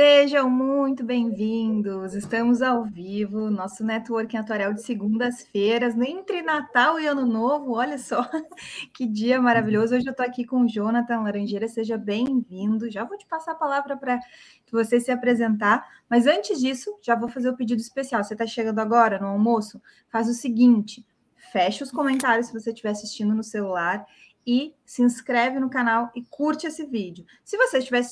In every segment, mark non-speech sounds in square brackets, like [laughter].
Sejam muito bem-vindos. Estamos ao vivo, nosso networking atuarial de segundas-feiras, entre Natal e Ano Novo. Olha só [laughs] que dia maravilhoso. Hoje eu estou aqui com o Jonathan Laranjeira. Seja bem-vindo. Já vou te passar a palavra para você se apresentar, mas antes disso, já vou fazer o pedido especial. Você está chegando agora no almoço? Faz o seguinte: fecha os comentários se você estiver assistindo no celular e se inscreve no canal e curte esse vídeo. Se você estiver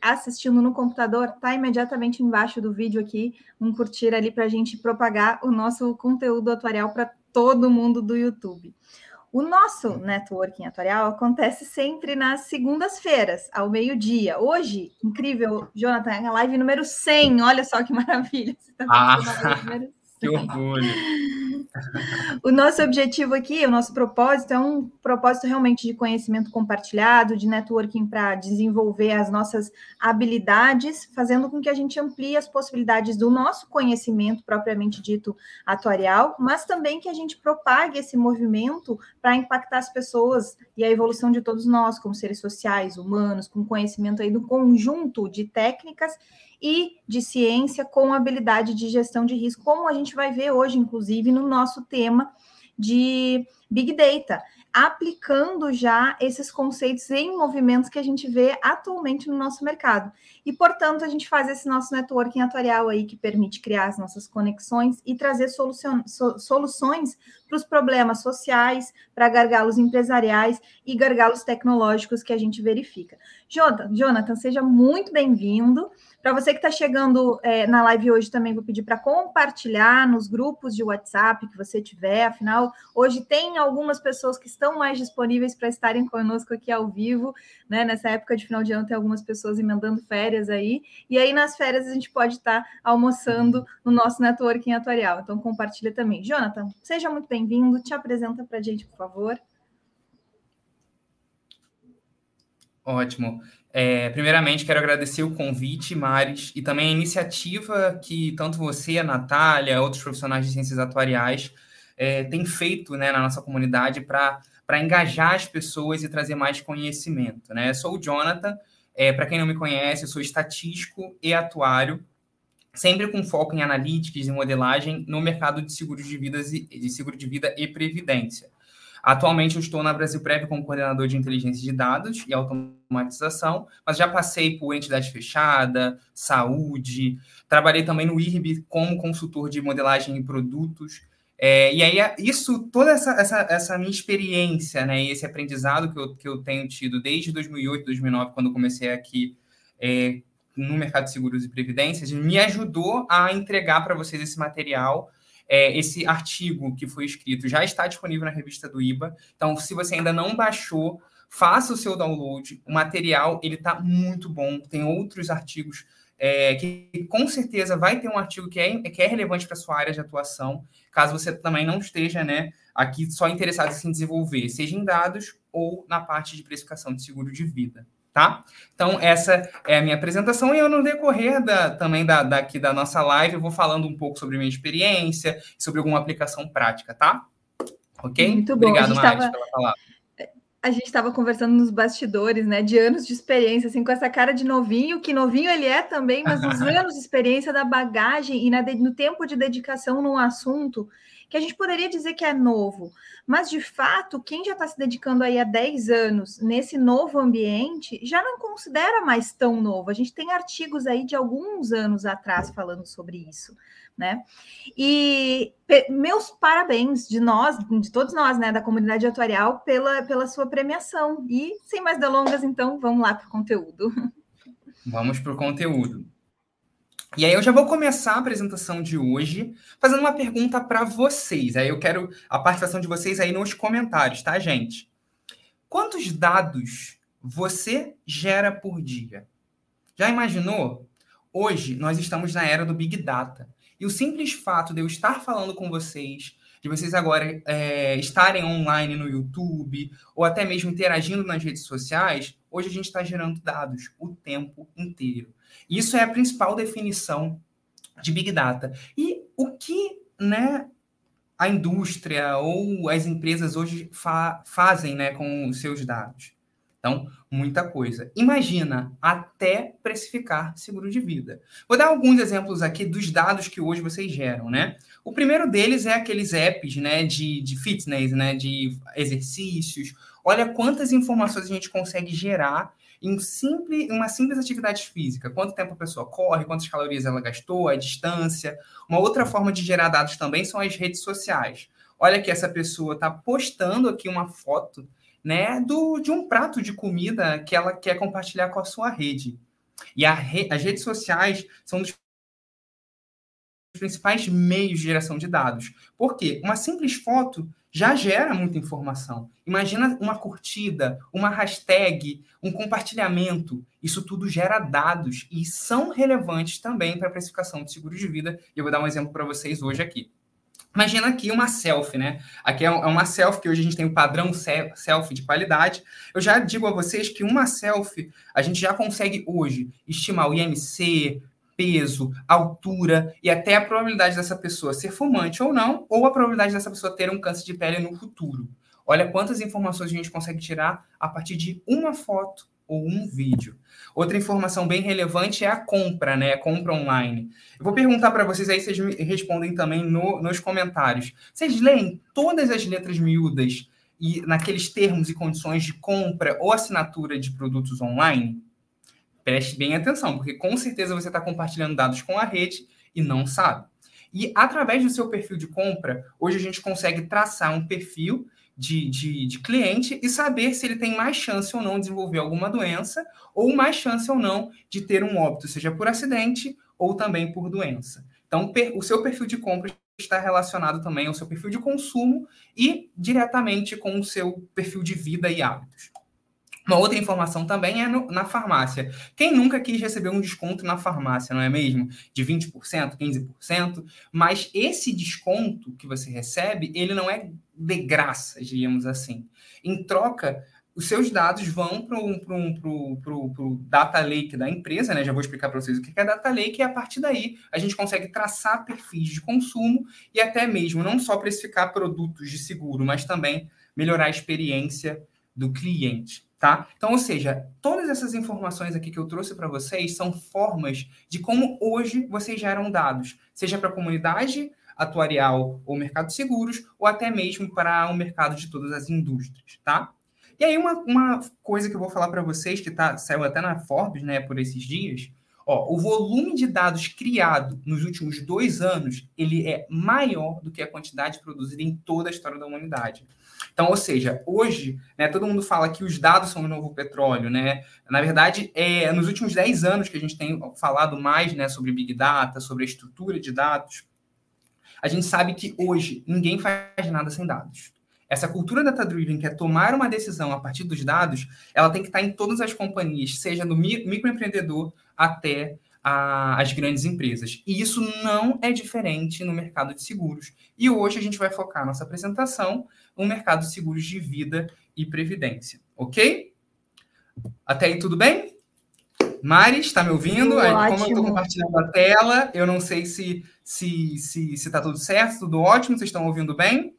assistindo no computador, tá imediatamente embaixo do vídeo aqui um curtir ali para a gente propagar o nosso conteúdo atuarial para todo mundo do YouTube. O nosso networking atuarial acontece sempre nas segundas-feiras, ao meio-dia. Hoje, incrível, Jonathan, é a live número 100. Olha só que maravilha. Você tá ah, [laughs] que orgulho. O nosso objetivo aqui, o nosso propósito é um propósito realmente de conhecimento compartilhado, de networking para desenvolver as nossas habilidades, fazendo com que a gente amplie as possibilidades do nosso conhecimento propriamente dito atuarial, mas também que a gente propague esse movimento para impactar as pessoas e a evolução de todos nós como seres sociais, humanos, com conhecimento aí do conjunto de técnicas e de ciência com habilidade de gestão de risco, como a gente vai ver hoje, inclusive, no nosso tema de Big Data, aplicando já esses conceitos em movimentos que a gente vê atualmente no nosso mercado. E, portanto, a gente faz esse nosso networking atuarial aí que permite criar as nossas conexões e trazer soluções para os problemas sociais, para gargalos empresariais e gargalos tecnológicos que a gente verifica. Jonathan, seja muito bem-vindo. Para você que está chegando é, na live hoje, também vou pedir para compartilhar nos grupos de WhatsApp que você tiver. Afinal, hoje tem algumas pessoas que estão mais disponíveis para estarem conosco aqui ao vivo, né? Nessa época de final de ano, tem algumas pessoas emendando férias aí. E aí, nas férias, a gente pode estar tá almoçando no nosso networking atuarial. Então, compartilha também. Jonathan, seja muito bem-vindo. Te apresenta para a gente, por favor. Ótimo. É, primeiramente, quero agradecer o convite, Maris, e também a iniciativa que tanto você, a Natália, outros profissionais de ciências atuariais é, têm feito né, na nossa comunidade para engajar as pessoas e trazer mais conhecimento. Né? Sou o Jonathan, é, para quem não me conhece, sou estatístico e atuário, sempre com foco em analíticas e modelagem no mercado de seguros de, vidas e, de seguro de vida e previdência. Atualmente eu estou na Brasil Prev como coordenador de inteligência de dados e automatização, mas já passei por entidade fechada, saúde, trabalhei também no IRB como consultor de modelagem e produtos. É, e aí, isso, toda essa, essa, essa minha experiência, né, e esse aprendizado que eu, que eu tenho tido desde 2008, 2009, quando comecei aqui é, no mercado de seguros e previdências, me ajudou a entregar para vocês esse material é, esse artigo que foi escrito já está disponível na revista do IBA. Então, se você ainda não baixou, faça o seu download. O material ele está muito bom. Tem outros artigos é, que com certeza vai ter um artigo que é, que é relevante para sua área de atuação, caso você também não esteja né, aqui só interessado em se desenvolver, seja em dados ou na parte de precificação de seguro de vida tá? Então, essa é a minha apresentação e eu, no decorrer da, também da, daqui da nossa live, vou falando um pouco sobre minha experiência, sobre alguma aplicação prática, tá? Ok? Muito bom. Obrigado, Mari, tava... pela palavra a gente estava conversando nos bastidores, né, de anos de experiência, assim, com essa cara de novinho, que novinho ele é também, mas os [laughs] anos de experiência da bagagem e na, no tempo de dedicação num assunto que a gente poderia dizer que é novo, mas de fato, quem já está se dedicando aí há 10 anos nesse novo ambiente já não considera mais tão novo. A gente tem artigos aí de alguns anos atrás falando sobre isso, né? E meus parabéns de nós, de todos nós, né, da comunidade atuarial, pela, pela sua premiação. E sem mais delongas, então, vamos lá para o conteúdo. Vamos para o conteúdo. E aí eu já vou começar a apresentação de hoje fazendo uma pergunta para vocês. Aí eu quero a participação de vocês aí nos comentários, tá, gente? Quantos dados você gera por dia? Já imaginou? Hoje nós estamos na era do Big Data. E o simples fato de eu estar falando com vocês, de vocês agora é, estarem online no YouTube, ou até mesmo interagindo nas redes sociais, hoje a gente está gerando dados o tempo inteiro. Isso é a principal definição de Big Data. E o que né, a indústria ou as empresas hoje fa fazem né, com os seus dados? Então, muita coisa. Imagina até precificar seguro de vida. Vou dar alguns exemplos aqui dos dados que hoje vocês geram, né? O primeiro deles é aqueles apps, né, de, de fitness, né, de exercícios. Olha quantas informações a gente consegue gerar em simples, uma simples atividade física. Quanto tempo a pessoa corre, quantas calorias ela gastou, a distância. Uma outra forma de gerar dados também são as redes sociais. Olha que essa pessoa está postando aqui uma foto né, do, de um prato de comida que ela quer compartilhar com a sua rede. E re, as redes sociais são dos principais meios de geração de dados. Por quê? Uma simples foto já gera muita informação. Imagina uma curtida, uma hashtag, um compartilhamento. Isso tudo gera dados e são relevantes também para a precificação de seguro de vida. E eu vou dar um exemplo para vocês hoje aqui. Imagina aqui uma selfie, né? Aqui é, é uma selfie que hoje a gente tem o padrão selfie de qualidade. Eu já digo a vocês que uma selfie a gente já consegue hoje estimar o IMC, peso, altura e até a probabilidade dessa pessoa ser fumante ou não, ou a probabilidade dessa pessoa ter um câncer de pele no futuro. Olha quantas informações a gente consegue tirar a partir de uma foto ou um vídeo. Outra informação bem relevante é a compra, né? A compra online. Eu vou perguntar para vocês aí, vocês me respondem também no, nos comentários. Vocês leem todas as letras miúdas e naqueles termos e condições de compra ou assinatura de produtos online? Preste bem atenção, porque com certeza você está compartilhando dados com a rede e não sabe. E através do seu perfil de compra, hoje a gente consegue traçar um perfil de, de, de, cliente e saber se ele tem mais chance ou não de desenvolver alguma doença ou mais chance ou não de ter um óbito, seja por acidente ou também por doença. Então, o seu perfil de compra está relacionado também ao seu perfil de consumo e diretamente com o seu perfil de vida e hábitos. Uma outra informação também é no, na farmácia. Quem nunca quis receber um desconto na farmácia, não é mesmo? De 20%, 15%. Mas esse desconto que você recebe, ele não é de graça, diríamos assim. Em troca, os seus dados vão para o data lake da empresa, né? Já vou explicar para vocês o que é data lake, e a partir daí a gente consegue traçar perfis de consumo e até mesmo não só precificar produtos de seguro, mas também melhorar a experiência do cliente tá? Então, ou seja, todas essas informações aqui que eu trouxe para vocês são formas de como hoje vocês geram dados, seja para a comunidade atuarial ou mercado de seguros, ou até mesmo para o mercado de todas as indústrias, tá? E aí, uma, uma coisa que eu vou falar para vocês, que tá, saiu até na Forbes, né, por esses dias, ó, o volume de dados criado nos últimos dois anos, ele é maior do que a quantidade produzida em toda a história da humanidade. Então, ou seja, hoje, né, todo mundo fala que os dados são o novo petróleo, né? Na verdade, é nos últimos 10 anos que a gente tem falado mais né, sobre Big Data, sobre a estrutura de dados. A gente sabe que hoje ninguém faz nada sem dados. Essa cultura data-driven, que é tomar uma decisão a partir dos dados, ela tem que estar em todas as companhias, seja do microempreendedor até as grandes empresas. E isso não é diferente no mercado de seguros. E hoje a gente vai focar nossa apresentação no mercado de seguros de vida e previdência. Ok? Até aí tudo bem? Mari, está me ouvindo? Como eu estou compartilhando a tela, eu não sei se se se está tudo certo, tudo ótimo, vocês estão ouvindo bem?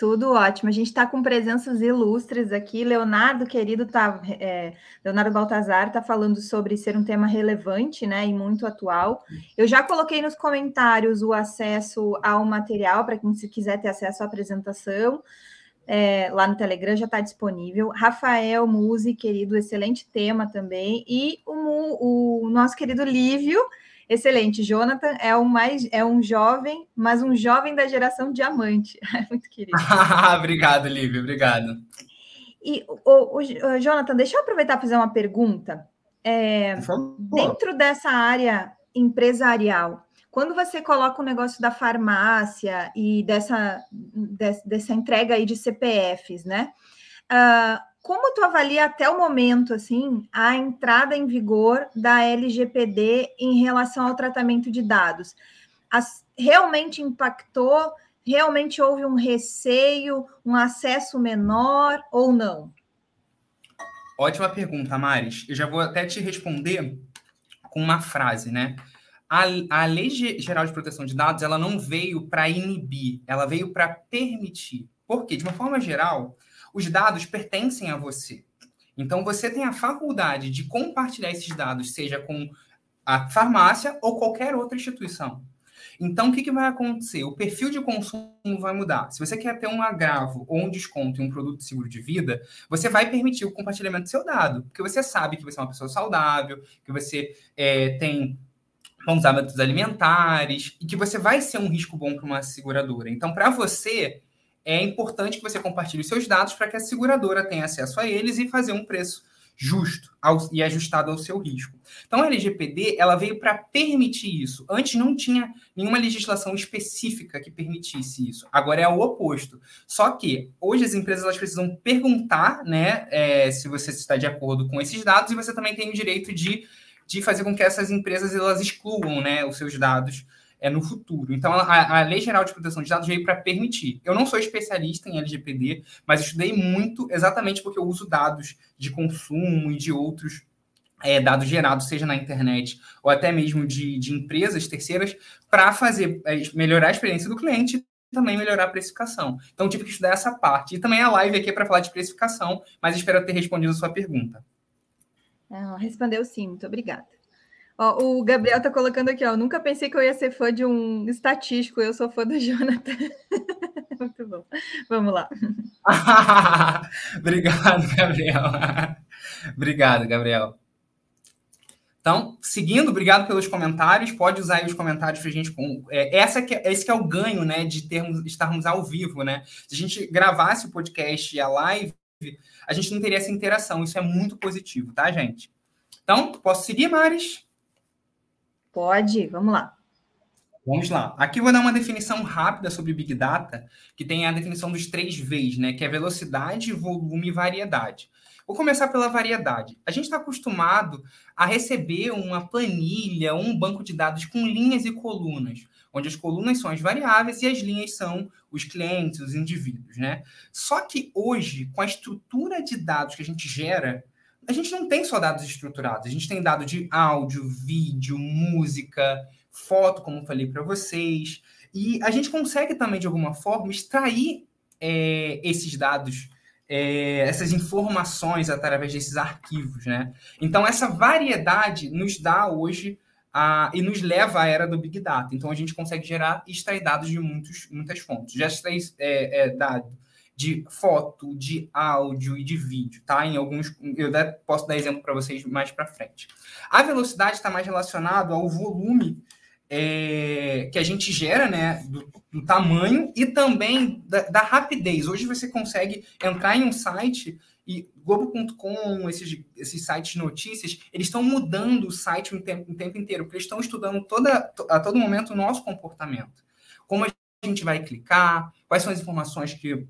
Tudo ótimo. A gente está com presenças ilustres aqui. Leonardo, querido, tá, é, Leonardo Baltazar está falando sobre ser um tema relevante né, e muito atual. Eu já coloquei nos comentários o acesso ao material para quem se quiser ter acesso à apresentação. É, lá no Telegram já está disponível. Rafael Musi, querido, excelente tema também. E o, o nosso querido Lívio Excelente. Jonathan é um mais é um jovem, mas um jovem da geração diamante. [laughs] Muito querido. [laughs] obrigado, Lívia. Obrigado. E o, o, Jonathan, deixa eu aproveitar para fazer uma pergunta. É, dentro dessa área empresarial, quando você coloca o negócio da farmácia e dessa, dessa entrega aí de CPFs, né? Uh, como tu avalia até o momento, assim, a entrada em vigor da LGPD em relação ao tratamento de dados? As, realmente impactou? Realmente houve um receio, um acesso menor ou não? Ótima pergunta, Maris. Eu já vou até te responder com uma frase, né? A, a Lei Geral de Proteção de Dados, ela não veio para inibir, ela veio para permitir. Por quê? De uma forma geral, os dados pertencem a você. Então, você tem a faculdade de compartilhar esses dados, seja com a farmácia ou qualquer outra instituição. Então, o que, que vai acontecer? O perfil de consumo vai mudar. Se você quer ter um agravo ou um desconto em um produto de seguro de vida, você vai permitir o compartilhamento do seu dado, porque você sabe que você é uma pessoa saudável, que você é, tem bons hábitos alimentares e que você vai ser um risco bom para uma seguradora. Então, para você, é importante que você compartilhe os seus dados para que a seguradora tenha acesso a eles e fazer um preço justo ao, e ajustado ao seu risco. Então, a LGPD ela veio para permitir isso. Antes não tinha nenhuma legislação específica que permitisse isso. Agora é o oposto. Só que hoje as empresas elas precisam perguntar, né, é, se você está de acordo com esses dados e você também tem o direito de, de fazer com que essas empresas elas excluam, né, os seus dados é, no futuro. Então, a, a, Lei Geral de Proteção de Dados veio para permitir. Eu não sou especialista em LGPD, mas estudei muito exatamente porque eu uso dados de consumo e de outros é, dados gerados, seja na internet ou até mesmo de, de empresas terceiras, para fazer é, melhorar a experiência do cliente e também melhorar a precificação. Então, tive que estudar essa parte. E também a live aqui é para falar de precificação, mas espero ter respondido a sua pergunta. Não, respondeu sim, muito obrigada. Ó, o Gabriel tá colocando aqui, ó. Nunca pensei que eu ia ser fã de um estatístico, eu sou fã do [laughs] Jonathan. Muito bom. Vamos lá. [laughs] Obrigado, Gabriel. [laughs] Obrigado, Gabriel. Então, seguindo, obrigado pelos comentários. Pode usar aí os comentários para a gente. É, essa que, esse que é o ganho, né, de termos, estarmos ao vivo, né? Se a gente gravasse o podcast e a live, a gente não teria essa interação. Isso é muito positivo, tá, gente? Então, posso seguir, Maris? Pode, vamos lá. Vamos lá. Aqui vou dar uma definição rápida sobre Big Data, que tem a definição dos três Vs, né? Que é velocidade, volume e variedade. Vou começar pela variedade. A gente está acostumado a receber uma planilha, um banco de dados com linhas e colunas, onde as colunas são as variáveis e as linhas são os clientes, os indivíduos, né? Só que hoje, com a estrutura de dados que a gente gera, a gente não tem só dados estruturados, a gente tem dado de áudio, vídeo, música, foto, como falei para vocês, e a gente consegue também, de alguma forma, extrair é, esses dados, é, essas informações através desses arquivos, né? Então, essa variedade nos dá hoje a, e nos leva à era do Big Data. Então, a gente consegue gerar e extrair dados de muitos, muitas fontes. Já extrai é, é, dado de foto, de áudio e de vídeo, tá? Em alguns, eu posso dar exemplo para vocês mais para frente. A velocidade está mais relacionado ao volume é, que a gente gera, né, do, do tamanho e também da, da, rapidez. Hoje você consegue entrar em um site e Globo.com, esses, esses sites de notícias, eles estão mudando o site o tempo, o tempo inteiro, porque eles estão estudando toda, a todo momento o nosso comportamento. Como a gente vai clicar, quais são as informações que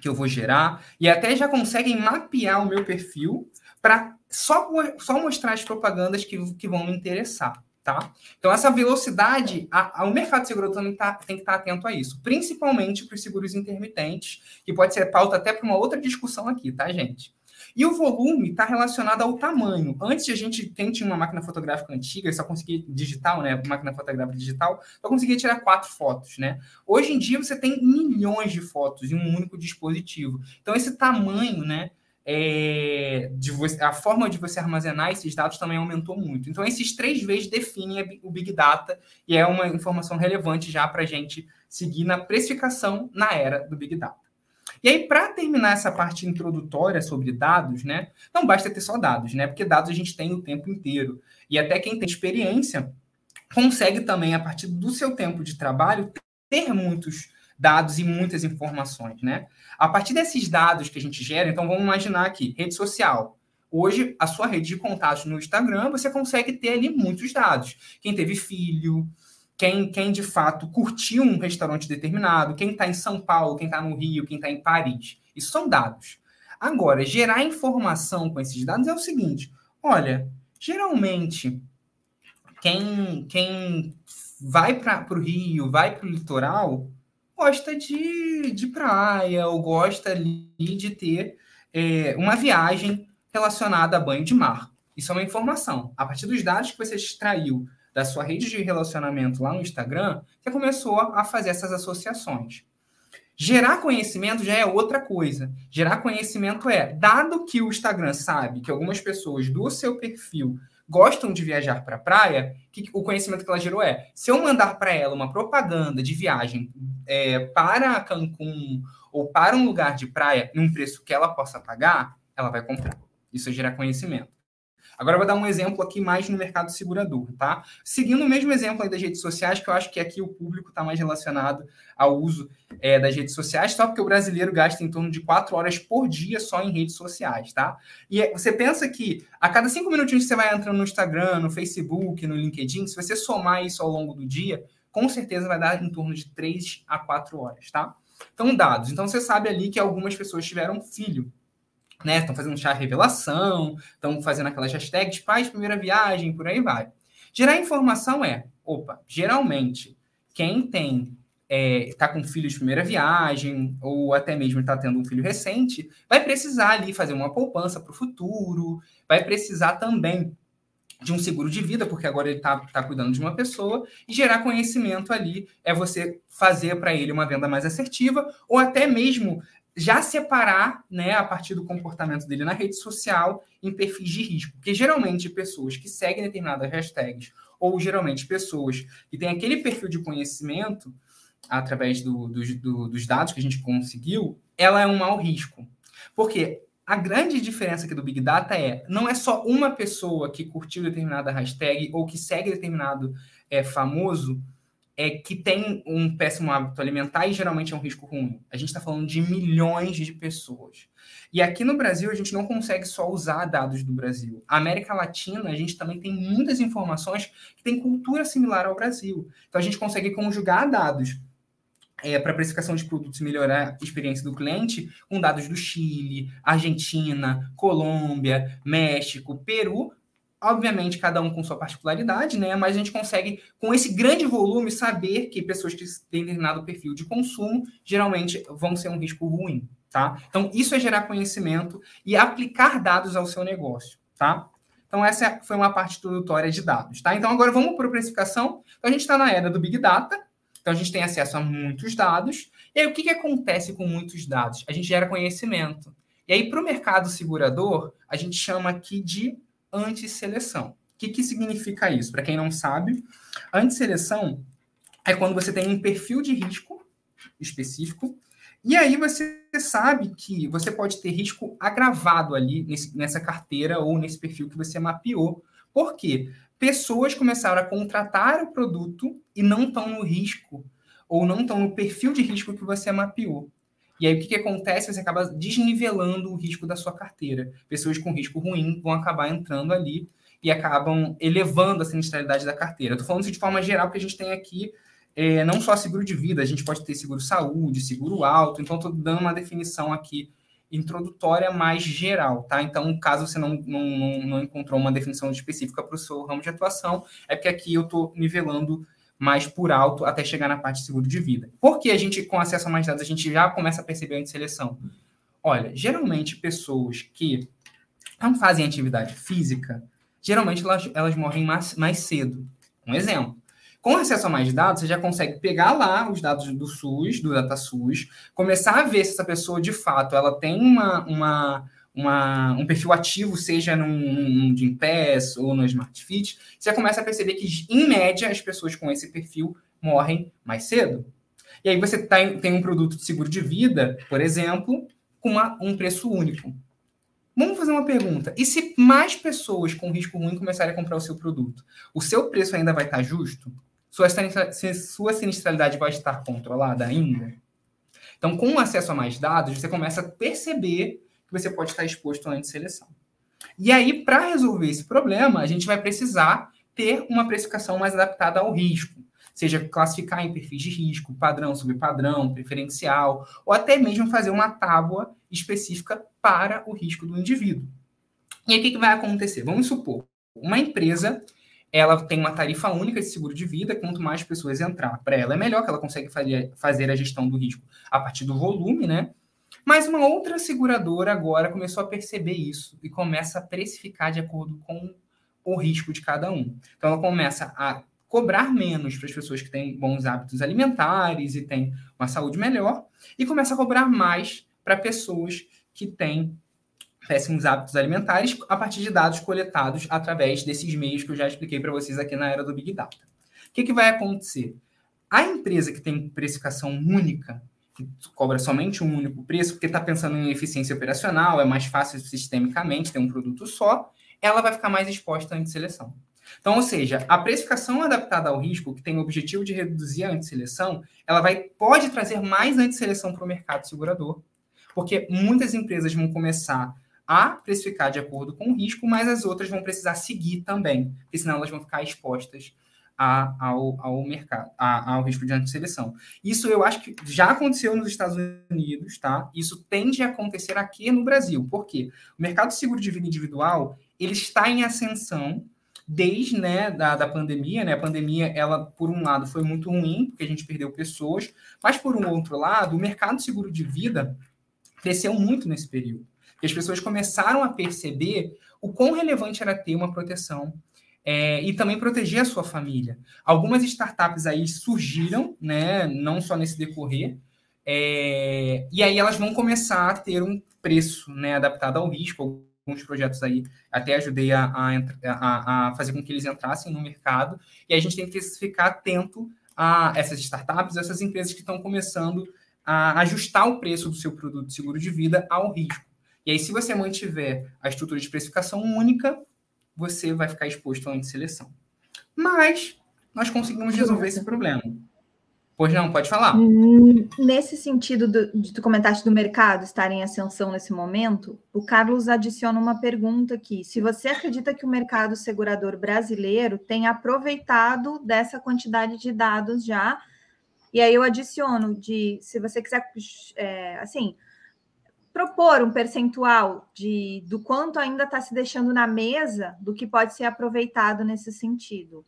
que eu vou gerar, e até já conseguem mapear o meu perfil para só, só mostrar as propagandas que, que vão me interessar. Tá? Então, essa velocidade, a, a, o mercado de seguro também tá, tem que estar tá atento a isso, principalmente para os seguros intermitentes, que pode ser pauta até para uma outra discussão aqui, tá, gente? E o volume está relacionado ao tamanho. Antes a gente tem, tinha uma máquina fotográfica antiga, só conseguia digital, né? Máquina fotográfica digital, só conseguia tirar quatro fotos, né? Hoje em dia você tem milhões de fotos em um único dispositivo. Então esse tamanho, né? É, você, a forma de você armazenar esses dados também aumentou muito. Então, esses três vezes definem o Big Data e é uma informação relevante já para a gente seguir na precificação na era do Big Data. E aí, para terminar essa parte introdutória sobre dados, né? Não basta ter só dados, né? Porque dados a gente tem o tempo inteiro. E até quem tem experiência consegue também, a partir do seu tempo de trabalho, ter muitos dados e muitas informações, né? A partir desses dados que a gente gera, então vamos imaginar aqui, rede social. Hoje, a sua rede de contatos no Instagram, você consegue ter ali muitos dados. Quem teve filho, quem, quem de fato curtiu um restaurante determinado, quem está em São Paulo, quem está no Rio, quem está em Paris. Isso são dados. Agora, gerar informação com esses dados é o seguinte: olha, geralmente, quem, quem vai para o Rio, vai para o litoral, gosta de, de praia, ou gosta ali de ter é, uma viagem relacionada a banho de mar. Isso é uma informação. A partir dos dados que você extraiu da sua rede de relacionamento lá no Instagram, você começou a fazer essas associações. Gerar conhecimento já é outra coisa. Gerar conhecimento é, dado que o Instagram sabe que algumas pessoas do seu perfil gostam de viajar para a praia, que, o conhecimento que ela gerou é: se eu mandar para ela uma propaganda de viagem é, para Cancún ou para um lugar de praia num preço que ela possa pagar, ela vai comprar. Isso é gerar conhecimento. Agora eu vou dar um exemplo aqui mais no mercado segurador, tá? Seguindo o mesmo exemplo aí das redes sociais, que eu acho que aqui o público está mais relacionado ao uso é, das redes sociais, só porque o brasileiro gasta em torno de quatro horas por dia só em redes sociais, tá? E é, você pensa que a cada cinco minutinhos que você vai entrando no Instagram, no Facebook, no LinkedIn, se você somar isso ao longo do dia, com certeza vai dar em torno de três a quatro horas, tá? Então, dados. Então, você sabe ali que algumas pessoas tiveram filho né? Estão fazendo chá revelação, estão fazendo aquelas hashtags pais primeira viagem, por aí vai. Gerar informação é, opa, geralmente quem tem está é, com filho de primeira viagem, ou até mesmo está tendo um filho recente, vai precisar ali fazer uma poupança para o futuro, vai precisar também de um seguro de vida, porque agora ele está tá cuidando de uma pessoa, e gerar conhecimento ali é você fazer para ele uma venda mais assertiva, ou até mesmo já separar, né, a partir do comportamento dele na rede social, em perfis de risco. Porque geralmente pessoas que seguem determinadas hashtags, ou geralmente pessoas que têm aquele perfil de conhecimento, através do, do, do, dos dados que a gente conseguiu, ela é um mau risco. Porque a grande diferença aqui do Big Data é, não é só uma pessoa que curtiu determinada hashtag ou que segue determinado é, famoso é que tem um péssimo hábito alimentar e geralmente é um risco ruim. A gente está falando de milhões de pessoas. E aqui no Brasil, a gente não consegue só usar dados do Brasil. A América Latina, a gente também tem muitas informações que têm cultura similar ao Brasil. Então, a gente consegue conjugar dados é, para precificação de produtos e melhorar a experiência do cliente com dados do Chile, Argentina, Colômbia, México, Peru, Obviamente, cada um com sua particularidade, né? Mas a gente consegue, com esse grande volume, saber que pessoas que têm determinado perfil de consumo geralmente vão ser um risco ruim, tá? Então, isso é gerar conhecimento e aplicar dados ao seu negócio, tá? Então, essa foi uma parte introdutória de dados, tá? Então, agora vamos para a precificação. Então, a gente está na era do Big Data, então a gente tem acesso a muitos dados. E aí, o que, que acontece com muitos dados? A gente gera conhecimento. E aí, para o mercado segurador, a gente chama aqui de antisseleção. O que, que significa isso? Para quem não sabe, antisseleção é quando você tem um perfil de risco específico e aí você sabe que você pode ter risco agravado ali nesse, nessa carteira ou nesse perfil que você mapeou. Por quê? Pessoas começaram a contratar o produto e não estão no risco ou não estão no perfil de risco que você mapeou. E aí o que, que acontece? Você acaba desnivelando o risco da sua carteira. Pessoas com risco ruim vão acabar entrando ali e acabam elevando a sinistralidade da carteira. Estou falando isso de forma geral, porque a gente tem aqui é, não só seguro de vida, a gente pode ter seguro saúde, seguro alto, então estou dando uma definição aqui introdutória mais geral, tá? Então, caso você não, não, não encontrou uma definição específica para o seu ramo de atuação, é porque aqui eu estou nivelando mais por alto até chegar na parte de seguro de vida. Porque a gente, com acesso a mais dados, a gente já começa a perceber a seleção. Olha, geralmente pessoas que não fazem atividade física, geralmente elas, elas morrem mais, mais cedo. Um exemplo. Com acesso a mais dados, você já consegue pegar lá os dados do SUS, do DataSUS, começar a ver se essa pessoa, de fato, ela tem uma, uma, uma, um perfil ativo, seja num, num Gympass ou no Smart Fit, você começa a perceber que, em média, as pessoas com esse perfil morrem mais cedo. E aí você tá, tem um produto de seguro de vida, por exemplo, com uma, um preço único. Vamos fazer uma pergunta. E se mais pessoas com risco ruim começarem a comprar o seu produto, o seu preço ainda vai estar justo? Sua, sua sinistralidade vai estar controlada ainda? Então, com acesso a mais dados, você começa a perceber que você pode estar exposto antes de seleção. E aí, para resolver esse problema, a gente vai precisar ter uma precificação mais adaptada ao risco, seja classificar em perfis de risco, padrão, subpadrão, preferencial, ou até mesmo fazer uma tábua específica para o risco do indivíduo. E aí, o que, que vai acontecer? Vamos supor, uma empresa ela tem uma tarifa única de seguro de vida, quanto mais pessoas entrar para ela é melhor, que ela consegue fazer a gestão do risco a partir do volume, né? Mas uma outra seguradora agora começou a perceber isso e começa a precificar de acordo com o risco de cada um. Então ela começa a cobrar menos para as pessoas que têm bons hábitos alimentares e têm uma saúde melhor, e começa a cobrar mais para pessoas que têm péssimos hábitos alimentares a partir de dados coletados através desses meios que eu já expliquei para vocês aqui na era do Big Data. O que, que vai acontecer? A empresa que tem precificação única, que cobra somente um único preço, porque está pensando em eficiência operacional, é mais fácil sistemicamente ter um produto só, ela vai ficar mais exposta à antisseleção. Então, ou seja, a precificação adaptada ao risco, que tem o objetivo de reduzir a antisseleção, ela vai, pode trazer mais antisseleção para o mercado segurador, porque muitas empresas vão começar a precificar de acordo com o risco, mas as outras vão precisar seguir também, porque senão elas vão ficar expostas a, ao, ao mercado, a, ao risco de antisseleção. Isso eu acho que já aconteceu nos Estados Unidos, tá? Isso tende a acontecer aqui no Brasil. Por quê? O mercado de seguro de vida individual, ele está em ascensão desde né, da, da pandemia, né? A pandemia, ela, por um lado, foi muito ruim, porque a gente perdeu pessoas, mas por um outro lado, o mercado de seguro de vida cresceu muito nesse período. E as pessoas começaram a perceber o quão relevante era ter uma proteção é, e também proteger a sua família. Algumas startups aí surgiram, né, não só nesse decorrer, é, e aí elas vão começar a ter um preço né, adaptado ao risco. Alguns projetos aí até ajudei a, a, a, fazer com que eles entrassem no mercado, e a gente tem que ficar atento a essas startups, essas empresas que estão começando a ajustar o preço do seu produto de seguro de vida ao risco. E aí, se você mantiver a estrutura de precificação única, você vai ficar exposto à antisseleção. Mas nós conseguimos resolver esse problema. Pois não, pode falar. Hum, nesse sentido do, de tu comentaste do mercado estar em ascensão nesse momento, o Carlos adiciona uma pergunta aqui. Se você acredita que o mercado segurador brasileiro tem aproveitado dessa quantidade de dados já, e aí eu adiciono de, se você quiser, é, assim, propor um percentual de do quanto ainda está se deixando na mesa do que pode ser aproveitado nesse sentido?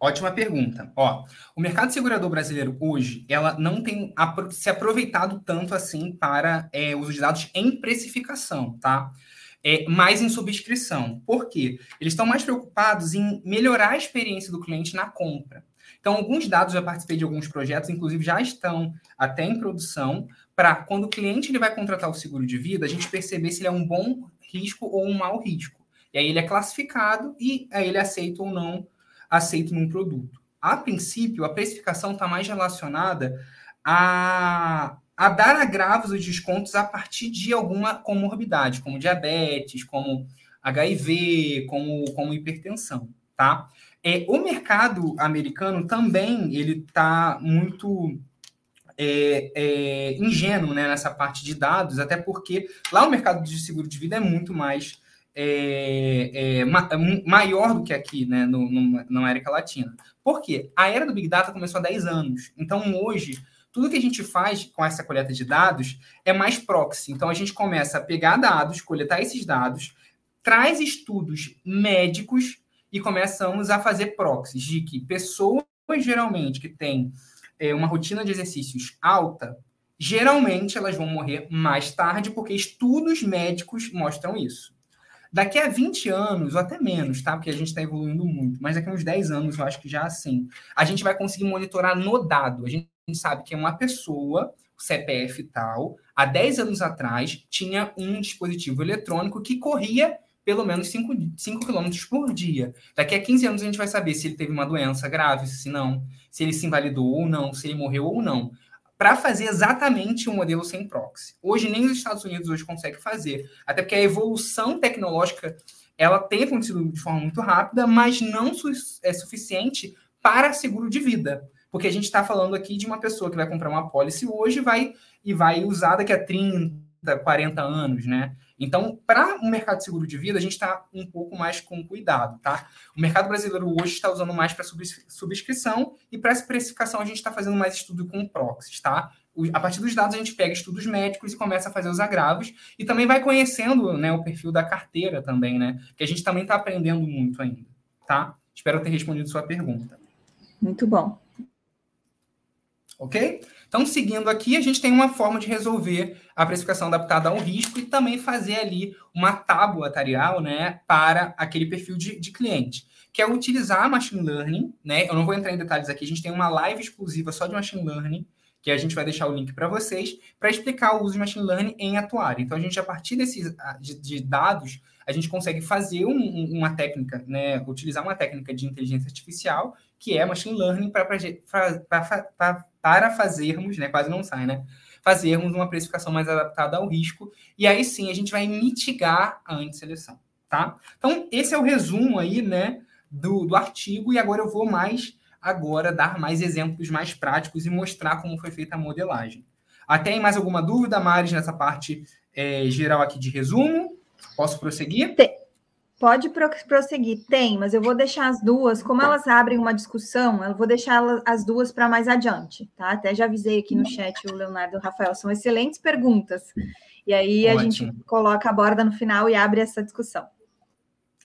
Ótima pergunta. Ó, o mercado segurador brasileiro hoje, ela não tem se aproveitado tanto assim para é, uso de dados em precificação, tá? É, mais em subscrição. Por quê? Eles estão mais preocupados em melhorar a experiência do cliente na compra. Então, alguns dados, já participei de alguns projetos, inclusive já estão até em produção, para quando o cliente ele vai contratar o seguro de vida, a gente perceber se ele é um bom risco ou um mau risco. E aí ele é classificado e aí ele é aceita ou não aceito num produto. A princípio, a precificação está mais relacionada a, a dar agravos ou descontos a partir de alguma comorbidade, como diabetes, como HIV, como, como hipertensão, tá? É, o mercado americano também ele está muito é, é, ingênuo né, nessa parte de dados, até porque lá o mercado de seguro de vida é muito mais é, é, ma maior do que aqui né, no, no, na América Latina. Por quê? A era do Big Data começou há 10 anos. Então, hoje, tudo que a gente faz com essa coleta de dados é mais proxy. Então, a gente começa a pegar dados, coletar esses dados, traz estudos médicos e começamos a fazer proxies de que pessoas, geralmente, que têm é, uma rotina de exercícios alta, geralmente elas vão morrer mais tarde, porque estudos médicos mostram isso. Daqui a 20 anos, ou até menos, tá? Porque a gente está evoluindo muito, mas daqui a uns 10 anos, eu acho que já assim, a gente vai conseguir monitorar no dado. A gente sabe que uma pessoa, CPF tal, há 10 anos atrás, tinha um dispositivo eletrônico que corria pelo menos 5, 5 km por dia. Daqui a 15 anos a gente vai saber se ele teve uma doença grave, se não, se ele se invalidou ou não, se ele morreu ou não, para fazer exatamente um modelo sem proxy. Hoje nem os Estados Unidos hoje conseguem fazer, até porque a evolução tecnológica ela tem acontecido de forma muito rápida, mas não su é suficiente para seguro de vida. Porque a gente está falando aqui de uma pessoa que vai comprar uma pólice hoje vai, e vai usar daqui a 30, 40 anos, né? Então, para o mercado de seguro de vida, a gente está um pouco mais com cuidado, tá? O mercado brasileiro hoje está usando mais para subscrição e para precificação a gente está fazendo mais estudo com proxies, tá? A partir dos dados a gente pega estudos médicos e começa a fazer os agravos e também vai conhecendo né, o perfil da carteira também, né? Que a gente também está aprendendo muito ainda, tá? Espero ter respondido sua pergunta. Muito bom. ok? Então, seguindo aqui, a gente tem uma forma de resolver a precificação adaptada ao risco e também fazer ali uma tábua atarial, né, para aquele perfil de, de cliente, que é utilizar machine learning, né? Eu não vou entrar em detalhes aqui, a gente tem uma live exclusiva só de machine learning, que a gente vai deixar o link para vocês, para explicar o uso de machine learning em atuário. Então, a gente, a partir desses de, de dados, a gente consegue fazer um, uma técnica, né, utilizar uma técnica de inteligência artificial, que é machine learning, para fazermos, né, quase não sai, né, fazermos uma precificação mais adaptada ao risco, e aí sim a gente vai mitigar a antisseleção, tá? Então, esse é o resumo aí, né, do, do artigo, e agora eu vou mais, agora, dar mais exemplos mais práticos e mostrar como foi feita a modelagem. Até mais alguma dúvida, Maris, nessa parte é, geral aqui de resumo? Posso prosseguir? Tem. Pode prosseguir, tem, mas eu vou deixar as duas, como elas abrem uma discussão, eu vou deixar as duas para mais adiante, tá? Até já avisei aqui no chat o Leonardo e o Rafael, são excelentes perguntas. E aí Ótimo. a gente coloca a borda no final e abre essa discussão.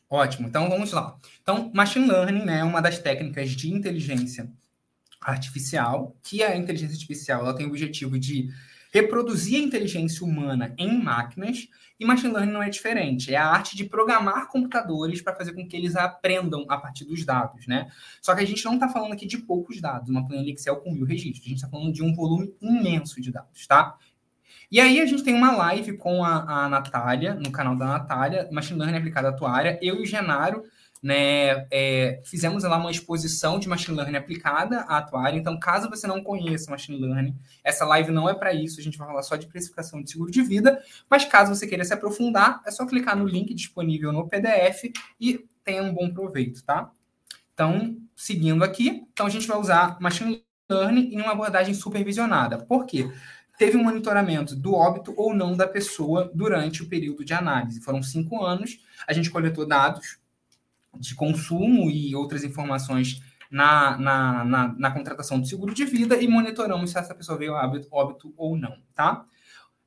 Ótimo, então vamos lá. Então, machine learning né, é uma das técnicas de inteligência artificial, que a inteligência artificial ela tem o objetivo de reproduzir a inteligência humana em máquinas, e machine learning não é diferente. É a arte de programar computadores para fazer com que eles aprendam a partir dos dados, né? Só que a gente não está falando aqui de poucos dados, uma planilha Excel com mil registros. A gente está falando de um volume imenso de dados, tá? E aí a gente tem uma live com a, a Natália, no canal da Natália, Machine Learning aplicado à atuária. Eu e o Genaro né, é, fizemos lá uma exposição de machine learning aplicada à atuária. Então, caso você não conheça machine learning, essa live não é para isso. A gente vai falar só de precificação de seguro de vida. Mas caso você queira se aprofundar, é só clicar no link disponível no PDF e tenha um bom proveito, tá? Então, seguindo aqui, então a gente vai usar machine learning em uma abordagem supervisionada. Por quê? Teve um monitoramento do óbito ou não da pessoa durante o período de análise. Foram cinco anos. A gente coletou dados de consumo e outras informações na, na, na, na, contratação do seguro de vida e monitoramos se essa pessoa veio a óbito, óbito ou não, tá?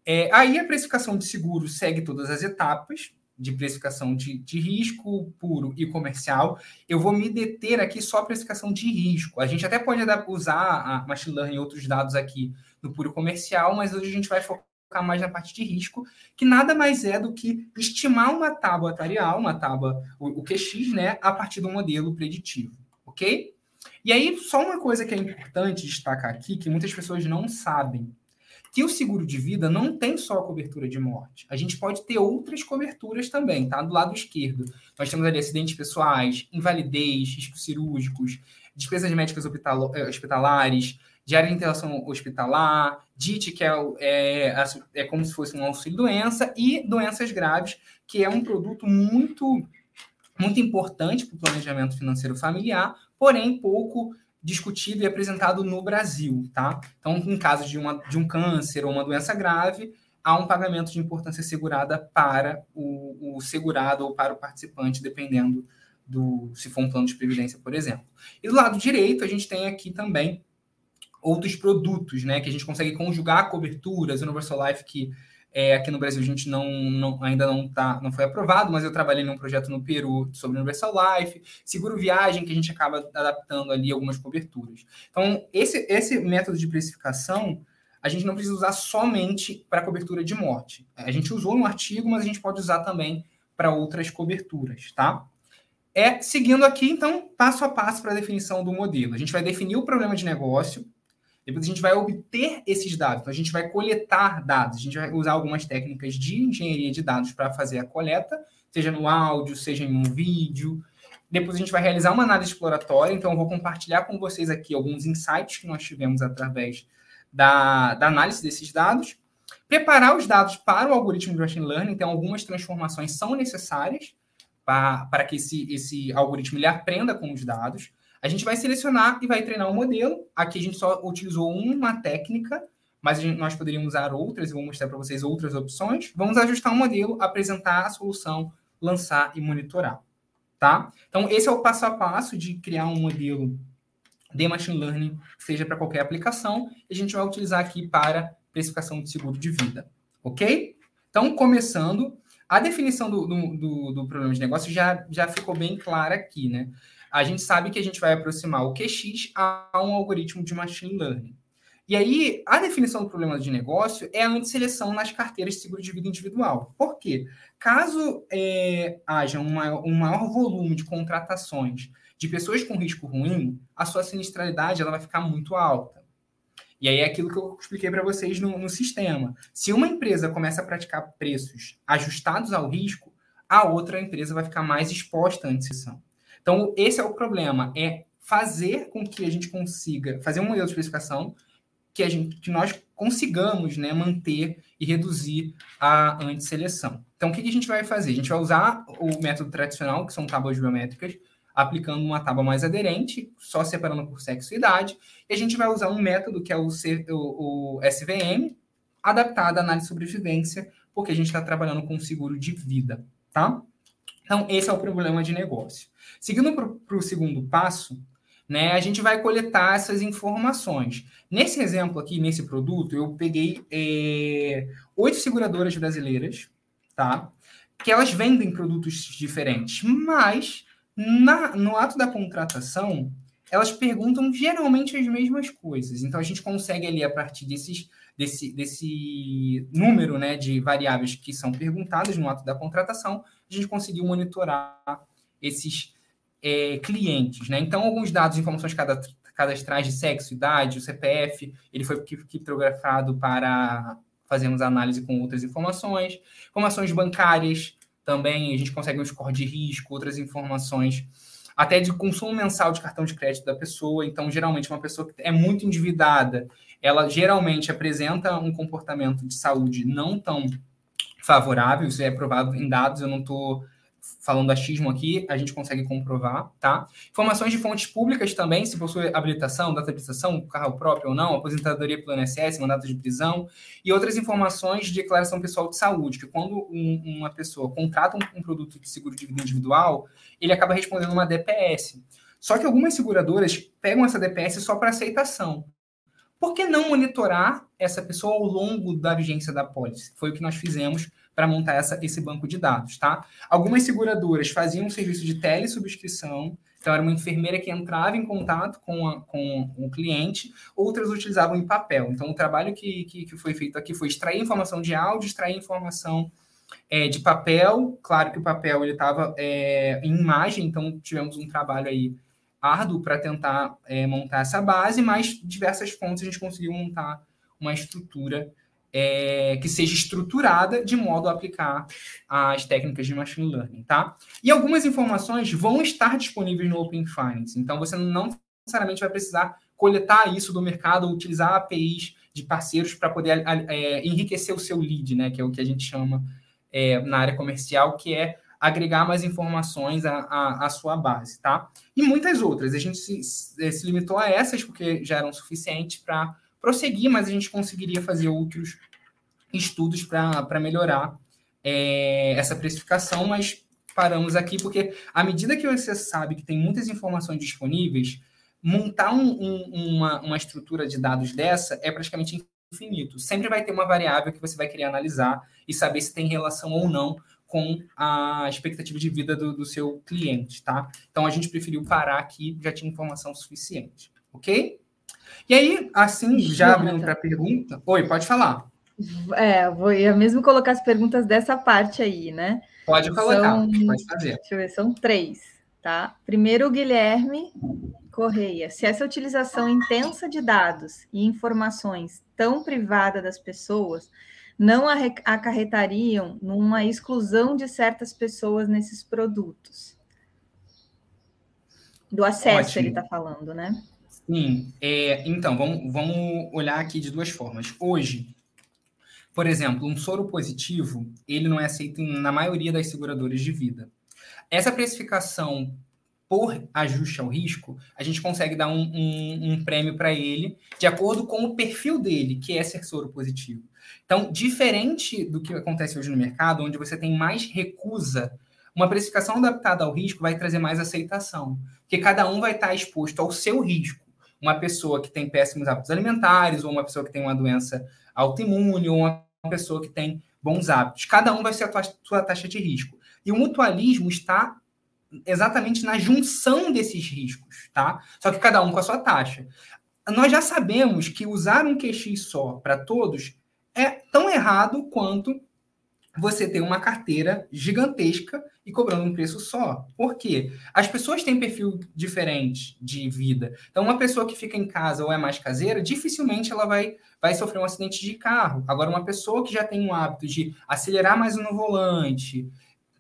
É, aí a precificação de seguro segue todas as etapas de precificação de, de risco puro e comercial. Eu vou me deter aqui só a precificação de risco. A gente até pode usar a machine learning e outros dados aqui no puro comercial, mas hoje a gente vai focar mais na parte de risco, que nada mais é do que estimar uma tábua atarial, uma tábua, o, o QX, né, a partir do modelo preditivo, ok? E aí, só uma coisa que é importante destacar aqui, que muitas pessoas não sabem, que o seguro de vida não tem só a cobertura de morte. A gente pode ter outras coberturas também, tá? Do lado esquerdo. Nós temos ali acidentes pessoais, invalidez, riscos cirúrgicos, despesas médicas eh, hospitalares, de internação hospitalar, DIT, que é, é, é como se fosse um auxílio-doença, e doenças graves, que é um produto muito, muito importante para o planejamento financeiro familiar, porém pouco discutido e apresentado no Brasil, tá? Então, em caso de, uma, de um câncer ou uma doença grave, há um pagamento de importância segurada para o, o segurado ou para o participante, dependendo do se for um plano de previdência, por exemplo. E do lado direito, a gente tem aqui também outros produtos, né? Que a gente consegue conjugar coberturas, Universal Life, que é, aqui no Brasil a gente não, não, ainda não, tá, não foi aprovado, mas eu trabalhei num projeto no Peru sobre Universal Life, seguro viagem, que a gente acaba adaptando ali algumas coberturas. Então, esse, esse método de precificação, a gente não precisa usar somente para cobertura de morte. A gente usou no artigo, mas a gente pode usar também para outras coberturas, tá? É seguindo aqui, então, passo a passo para a definição do modelo. A gente vai definir o problema de negócio, depois a gente vai obter esses dados, então a gente vai coletar dados, a gente vai usar algumas técnicas de engenharia de dados para fazer a coleta, seja no áudio, seja em um vídeo. Depois a gente vai realizar uma análise exploratória, então eu vou compartilhar com vocês aqui alguns insights que nós tivemos através da, da análise desses dados. Preparar os dados para o algoritmo de machine learning, então algumas transformações são necessárias para, para que esse, esse algoritmo ele aprenda com os dados. A gente vai selecionar e vai treinar um modelo. Aqui a gente só utilizou uma técnica, mas gente, nós poderíamos usar outras, e vou mostrar para vocês outras opções. Vamos ajustar um modelo, apresentar a solução, lançar e monitorar. Tá? Então, esse é o passo a passo de criar um modelo de machine learning, seja para qualquer aplicação, e a gente vai utilizar aqui para precificação de seguro de vida. Ok? Então, começando, a definição do, do, do, do problema de negócio já, já ficou bem clara aqui, né? A gente sabe que a gente vai aproximar o QX a um algoritmo de machine learning. E aí, a definição do problema de negócio é a antisseleção nas carteiras de seguro de vida individual. Por quê? Caso é, haja um maior, um maior volume de contratações de pessoas com risco ruim, a sua sinistralidade ela vai ficar muito alta. E aí é aquilo que eu expliquei para vocês no, no, sistema. Se uma empresa começa a praticar preços ajustados ao risco, a outra empresa vai ficar mais exposta à antisseleção. Então, esse é o problema, é fazer com que a gente consiga fazer um modelo de especificação que, a gente, que nós consigamos né, manter e reduzir a antisseleção. Então, o que, a gente vai fazer? A gente vai usar o método tradicional, que são tábuas biométricas, aplicando uma tábua mais aderente, só separando por sexo e idade, e a gente vai usar um método que é o, C, o, o SVM, adaptado à análise de sobrevivência, porque a gente está trabalhando com seguro de vida, tá? Então, esse é o problema de negócio. Seguindo para o segundo passo, né, a gente vai coletar essas informações. Nesse exemplo aqui, nesse produto, eu peguei é, oito seguradoras brasileiras, tá? Que elas vendem produtos diferentes, mas na, no ato da contratação, elas perguntam geralmente as mesmas coisas. Então, a gente consegue ali, a partir desses, desse, desse número né, de variáveis que são perguntadas no ato da contratação, a gente conseguiu monitorar esses é, clientes. Né? Então, alguns dados, informações cadastrais de sexo, idade, o CPF, ele foi criptografado para fazermos análise com outras informações. Informações bancárias, também a gente consegue um score de risco, outras informações, até de consumo mensal de cartão de crédito da pessoa. Então, geralmente, uma pessoa que é muito endividada, ela geralmente apresenta um comportamento de saúde não tão favorável, isso é provado em dados, eu não estou falando achismo aqui, a gente consegue comprovar, tá? Informações de fontes públicas também, se possui habilitação, data de habilitação, carro próprio ou não, aposentadoria pelo INSS, mandato de prisão, e outras informações de declaração pessoal de saúde, que quando um, uma pessoa contrata um, um, produto de seguro de vida individual, ele acaba respondendo uma DPS. Só que algumas seguradoras pegam essa DPS só para aceitação. Por que não monitorar essa pessoa ao longo da vigência da pólice? Foi o que nós fizemos para montar essa, esse banco de dados, tá? Algumas seguradoras faziam um serviço de telesubscrição, então era uma enfermeira que entrava em contato com, a, com o cliente, outras utilizavam em papel. Então o trabalho que, que, que foi feito aqui foi extrair informação de áudio, extrair informação é, de papel, claro que o papel ele estava é, em imagem, então tivemos um trabalho aí árduo para tentar é, montar essa base, mas diversas fontes a gente conseguiu montar uma estrutura é, que seja estruturada de modo a aplicar as técnicas de machine learning, tá? E algumas informações vão estar disponíveis no Open Finance, então você não necessariamente vai precisar coletar isso do mercado ou utilizar APIs de parceiros para poder é, enriquecer o seu lead, né? Que é o que a gente chama é, na área comercial, que é agregar mais informações à, à, à, sua base, tá? E muitas outras. A gente se, se limitou a essas porque já eram suficientes para prosseguir, mas a gente conseguiria fazer outros estudos para melhorar é, essa precificação, mas paramos aqui porque, à medida que você sabe que tem muitas informações disponíveis, montar um, um, uma, uma estrutura de dados dessa é praticamente infinito. Sempre vai ter uma variável que você vai querer analisar e saber se tem relação ou não com a expectativa de vida do, do seu cliente, tá? Então a gente preferiu parar aqui, já tinha informação suficiente, ok? E aí, assim, já abrindo para a pergunta. Oi, pode falar. É, vou ia mesmo colocar as perguntas dessa parte aí, né? Pode colocar, são, pode fazer. Deixa eu ver, são três, tá? Primeiro, o Guilherme Correia. Se essa utilização intensa de dados e informações tão privada das pessoas não acarretariam numa exclusão de certas pessoas nesses produtos. Do acesso, Ótimo. ele está falando, né? Sim. É, então, vamos, vamos olhar aqui de duas formas. Hoje, por exemplo, um soro positivo, ele não é aceito na maioria das seguradoras de vida. Essa precificação por ajuste ao risco, a gente consegue dar um, um, um prêmio para ele de acordo com o perfil dele, que é ser soro positivo. Então, diferente do que acontece hoje no mercado, onde você tem mais recusa, uma precificação adaptada ao risco vai trazer mais aceitação, porque cada um vai estar exposto ao seu risco uma pessoa que tem péssimos hábitos alimentares, ou uma pessoa que tem uma doença autoimune, ou uma pessoa que tem bons hábitos. Cada um vai ser a sua taxa de risco. E o mutualismo está exatamente na junção desses riscos, tá? Só que cada um com a sua taxa. nós já sabemos que usar um QX só para todos é tão errado quanto você ter uma carteira gigantesca e cobrando um preço só. Por quê? As pessoas têm perfil diferente de vida. Então, uma pessoa que fica em casa ou é mais caseira, dificilmente ela vai, vai sofrer um acidente de carro. Agora, uma pessoa que já tem o hábito de acelerar mais no volante,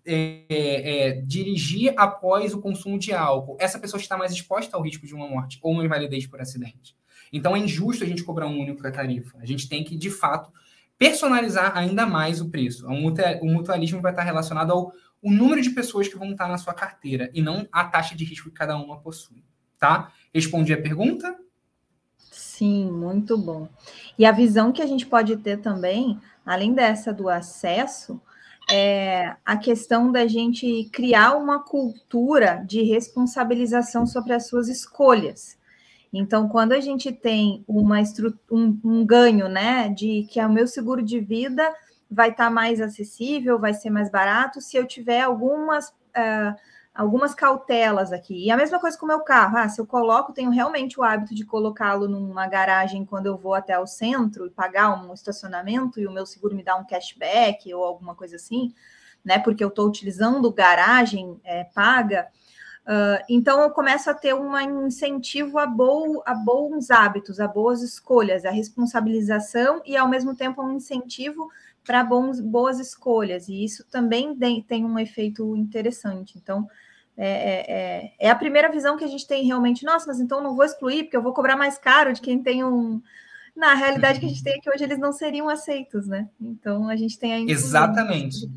é, é, dirigir após o consumo de álcool, essa pessoa está mais exposta ao risco de uma morte ou uma invalidez por acidente. Então, é injusto a gente cobrar um único tarifa. A gente tem que, de fato, personalizar ainda mais o preço. O mutualismo vai estar relacionado ao o número de pessoas que vão estar na sua carteira e não a taxa de risco que cada uma possui, tá? Respondi a pergunta? Sim, muito bom. E a visão que a gente pode ter também, além dessa do acesso, é a questão da gente criar uma cultura de responsabilização sobre as suas escolhas. Então, quando a gente tem uma um, um ganho, né, de que é o meu seguro de vida vai estar tá mais acessível, vai ser mais barato, se eu tiver algumas uh, algumas cautelas aqui. E a mesma coisa com o meu carro. Ah, se eu coloco, tenho realmente o hábito de colocá-lo numa garagem quando eu vou até o centro e pagar um estacionamento e o meu seguro me dá um cashback ou alguma coisa assim, né? Porque eu estou utilizando garagem é, paga. Uh, então eu começo a ter um incentivo a, bo a bons hábitos, a boas escolhas, a responsabilização e ao mesmo tempo um incentivo para boas escolhas. E isso também tem, um efeito interessante. Então é, é, é, é, a primeira visão que a gente tem realmente. Nossa, mas então não vou excluir porque eu vou cobrar mais caro de quem tem um. Na realidade que a gente tem é que hoje eles não seriam aceitos, né? Então a gente tem ainda. Exatamente.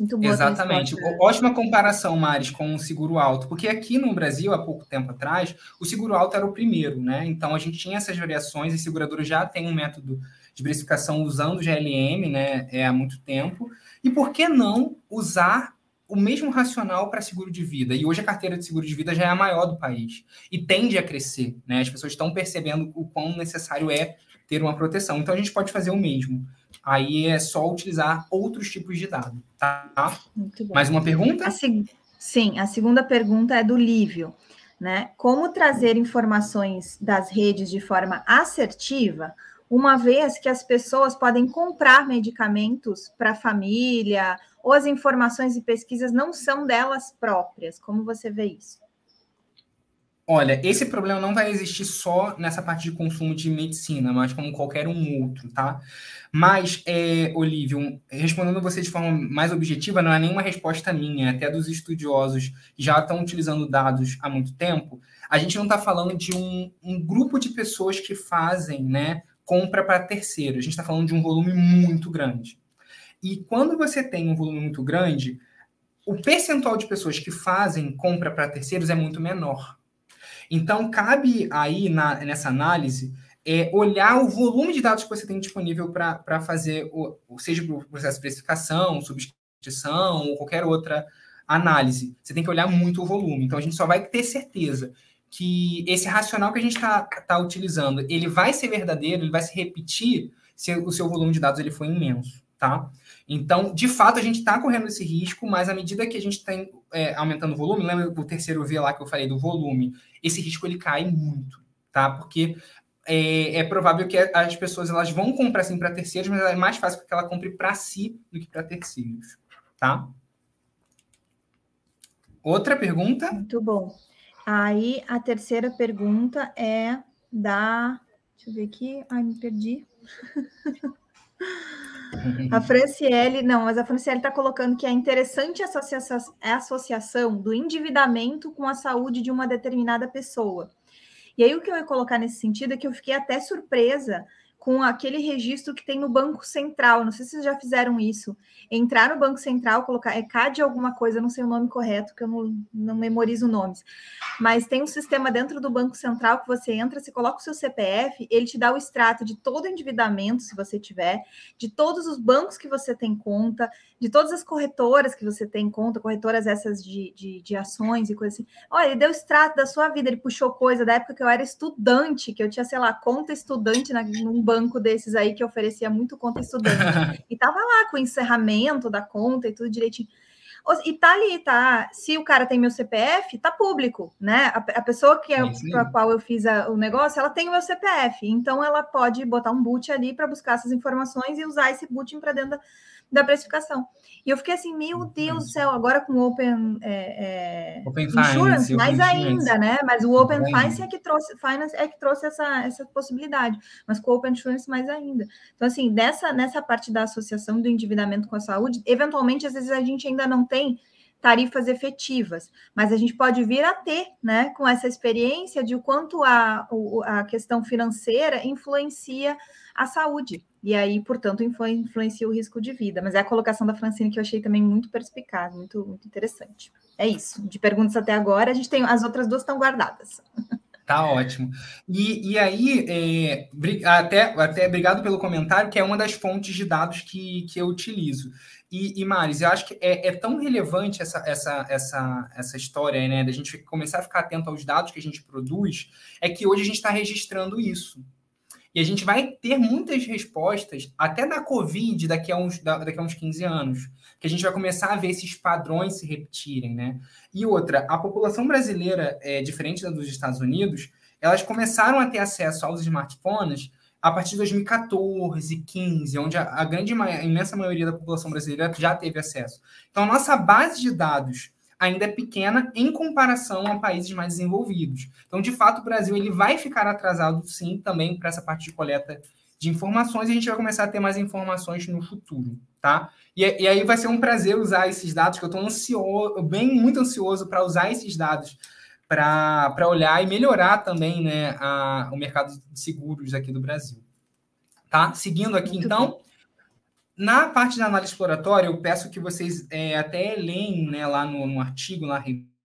Muito boa. Exatamente. Ótima comparação, Maris, com o seguro alto, porque aqui no Brasil, há pouco tempo atrás, o seguro alto era o primeiro, né? Então a gente tinha essas variações e seguradora já tem um método de precificação usando o GLM, né? É, há muito tempo. E por que não usar o mesmo racional para seguro de vida? E hoje a carteira de seguro de vida já é a maior do país e tende a crescer, né? As pessoas estão percebendo o quão necessário é ter uma proteção. Então a gente pode fazer o mesmo. Aí é só utilizar outros tipos de dado, tá? Mais uma pergunta? A Sim, a segunda pergunta é do Lívio, né? Como trazer informações das redes de forma assertiva, uma vez que as pessoas podem comprar medicamentos para a família, ou as informações e pesquisas não são delas próprias? Como você vê isso? Olha, esse problema não vai existir só nessa parte de consumo de medicina, mas como qualquer um outro, tá? Mas, é, Olívio, respondendo você de forma mais objetiva, não é nenhuma resposta minha, até dos estudiosos que já estão utilizando dados há muito tempo. A gente não está falando de um, um, grupo de pessoas que fazem né, compra para terceiro. A gente está falando de um volume muito grande. E quando você tem um volume muito grande, o percentual de pessoas que fazem compra para terceiros é muito menor. Então, cabe aí na, nessa análise é, olhar o volume de dados que você tem disponível para fazer, o, seja o processo de precificação, substituição ou qualquer outra análise. Você tem que olhar muito o volume. Então, a gente só vai ter certeza que esse racional que a gente está tá utilizando, ele vai ser verdadeiro, ele vai se repetir se o seu volume de dados ele for imenso, tá? Então, de fato, a gente está correndo esse risco, mas à medida que a gente está é, aumentando o volume, lembra o terceiro V lá que eu falei do volume, esse risco ele cai muito, tá? Porque é, é provável que as pessoas elas vão comprar sim para terceiros, mas é mais fácil que ela compre para si do que para terceiros, tá? Outra pergunta? Muito bom. Aí a terceira pergunta é da. Deixa eu ver aqui. Ai, me perdi. [laughs] A Franciele, não, mas a Franciele está colocando que é interessante essa associação, a associação do endividamento com a saúde de uma determinada pessoa. E aí o que eu ia colocar nesse sentido é que eu fiquei até surpresa com aquele registro que tem no Banco Central. Não sei se vocês já fizeram isso. Entrar no Banco Central, colocar é CAD alguma coisa, não sei o nome correto, que eu não, não memorizo nomes. Mas tem um sistema dentro do Banco Central que você entra, você coloca o seu CPF, ele te dá o extrato de todo o endividamento, se você tiver, de todos os bancos que você tem conta, de todas as corretoras que você tem conta, corretoras essas de, de, de ações e coisas assim. Olha, ele deu extrato da sua vida, ele puxou coisa da época que eu era estudante, que eu tinha, sei lá, conta estudante na, num banco desses aí que oferecia muito conta estudante. [laughs] e tava lá com o encerramento da conta e tudo direitinho. E tá ali, tá? Se o cara tem meu CPF, tá público, né? A, a pessoa que é, para a qual eu fiz a, o negócio, ela tem o meu CPF, então ela pode botar um boot ali para buscar essas informações e usar esse booting para dentro da, da precificação. E eu fiquei assim, meu Deus do céu, agora com o Open, é, é, open Insurance, finance, mais ainda, né? Mas o Open Finance é que trouxe, Finance é que trouxe essa, essa possibilidade, mas com o Open Insurance mais ainda. Então, assim, dessa, nessa parte da associação do endividamento com a saúde, eventualmente, às vezes a gente ainda não tem tarifas efetivas, mas a gente pode vir a ter, né, com essa experiência de o quanto a, a questão financeira influencia a saúde, e aí, portanto, influencia o risco de vida. Mas é a colocação da Francine que eu achei também muito perspicaz, muito, muito interessante. É isso. De perguntas até agora, a gente tem as outras duas estão guardadas. Tá ótimo. E, e aí, é, até, até obrigado pelo comentário, que é uma das fontes de dados que, que eu utilizo. E, e Maris, eu acho que é, é, tão relevante essa, essa, essa, essa história, né, da gente começar a ficar atento aos dados que a gente produz, é que hoje a gente está registrando isso. E a gente vai ter muitas respostas, até da Covid, daqui a uns, daqui a uns 15 anos, que a gente vai começar a ver esses padrões se repetirem, né? E outra, a população brasileira, é, diferente da dos Estados Unidos, elas começaram a ter acesso aos smartphones a partir de 2014, 15, onde a, grande, a imensa maioria da população brasileira já teve acesso. Então, a nossa base de dados ainda é pequena em comparação a países mais desenvolvidos. Então, de fato, o Brasil ele vai ficar atrasado, sim, também para essa parte de coleta de informações e a gente vai começar a ter mais informações no futuro, tá? E, e aí vai ser um prazer usar esses dados, que eu estou ansioso, bem muito ansioso para usar esses dados para olhar e melhorar também né, a, o mercado de seguros aqui do Brasil. Tá? Seguindo aqui, Muito então, bem. Na parte da análise exploratória, eu peço que vocês é, até leem né, lá no, no artigo, na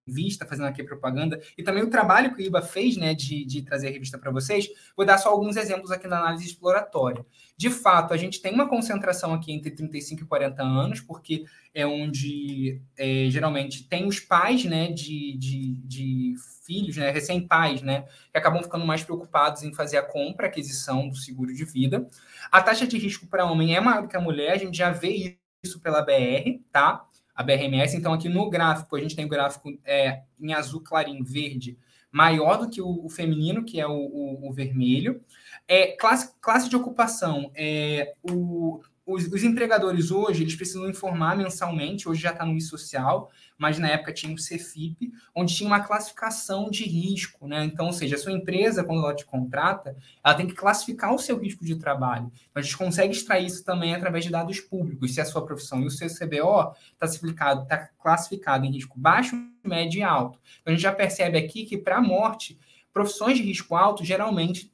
revista, fazendo aqui propaganda, e também o trabalho que o IBA fez né, de, de trazer a revista para vocês. Vou dar só alguns exemplos aqui da análise exploratória. De fato, a gente tem uma concentração aqui entre 35 e 40 anos, porque é onde é, geralmente tem os pais né, de, de, de filhos, né, recém-pais, né, que acabam ficando mais preocupados em fazer a compra, aquisição do seguro de vida. A taxa de risco para homem é maior do que a mulher, a gente já vê isso pela BR, tá? A BRMS, então aqui no gráfico, a gente tem o gráfico é, em azul clarinho, verde, maior do que o, o feminino, que é o, o, o vermelho. É, classe, classe de ocupação. É, o, os, os, empregadores hoje, eles precisam informar mensalmente, hoje já está no e-social, mas na época tinha o CFIP, onde tinha uma classificação de risco, né? Então, ou seja, a sua empresa, quando ela te contrata, ela tem que classificar o seu risco de trabalho. Então, a gente consegue extrair isso também através de dados públicos, se a sua profissão e o seu CBO está tá classificado em risco baixo, médio e alto. Então, a gente já percebe aqui que, para a morte, profissões de risco alto geralmente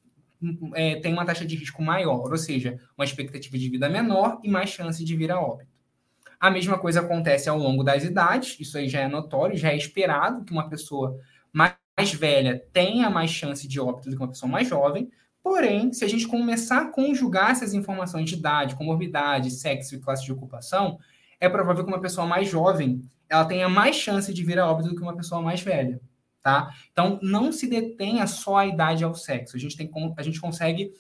é, tem uma taxa de risco maior, ou seja, uma expectativa de vida menor e mais chance de vir a óbito. A mesma coisa acontece ao longo das idades, isso aí já é notório, já é esperado que uma pessoa mais velha tenha mais chance de óbito do que uma pessoa mais jovem, porém, se a gente começar a conjugar essas informações de idade, comorbidade, sexo e classe de ocupação, é provável que uma pessoa mais jovem ela tenha mais chance de vir a óbito do que uma pessoa mais velha tá? Então, não se detenha só a idade ao sexo. A gente, tem, a gente consegue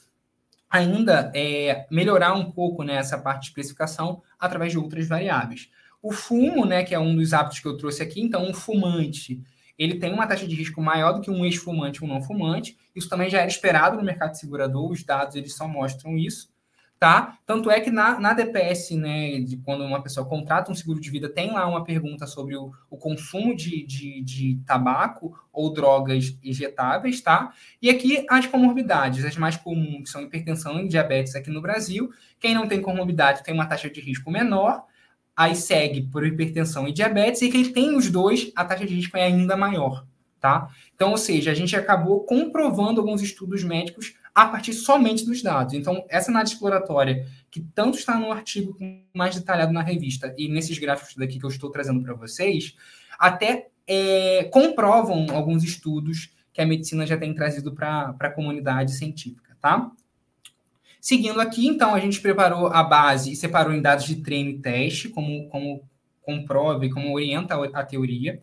ainda é, melhorar um pouco né, parte de especificação através de outras variáveis. O fumo, né, que é um dos hábitos que eu trouxe aqui, então, um fumante, ele tem uma taxa de risco maior do que um ex-fumante ou um não fumante. Isso também já era esperado no mercado segurador, os dados eles só mostram isso tá? Tanto é que na, na DPS, né, de quando uma pessoa contrata um seguro de vida, tem lá uma pergunta sobre o, o consumo de, de, de, tabaco ou drogas injetáveis, tá? E aqui as comorbidades, as mais comuns são hipertensão e diabetes aqui no Brasil. Quem não tem comorbidade tem uma taxa de risco menor, aí segue por hipertensão e diabetes, e quem tem os dois, a taxa de risco é ainda maior, tá? Então, ou seja, a gente acabou comprovando alguns estudos médicos a partir somente dos dados. Então, essa análise exploratória, que tanto está no artigo mais detalhado na revista e nesses gráficos daqui que eu estou trazendo para vocês, até é, comprovam alguns estudos que a medicina já tem trazido para a comunidade científica, tá? Seguindo aqui, então, a gente preparou a base e separou em dados de treino e teste, como, como comprova e como orienta a teoria.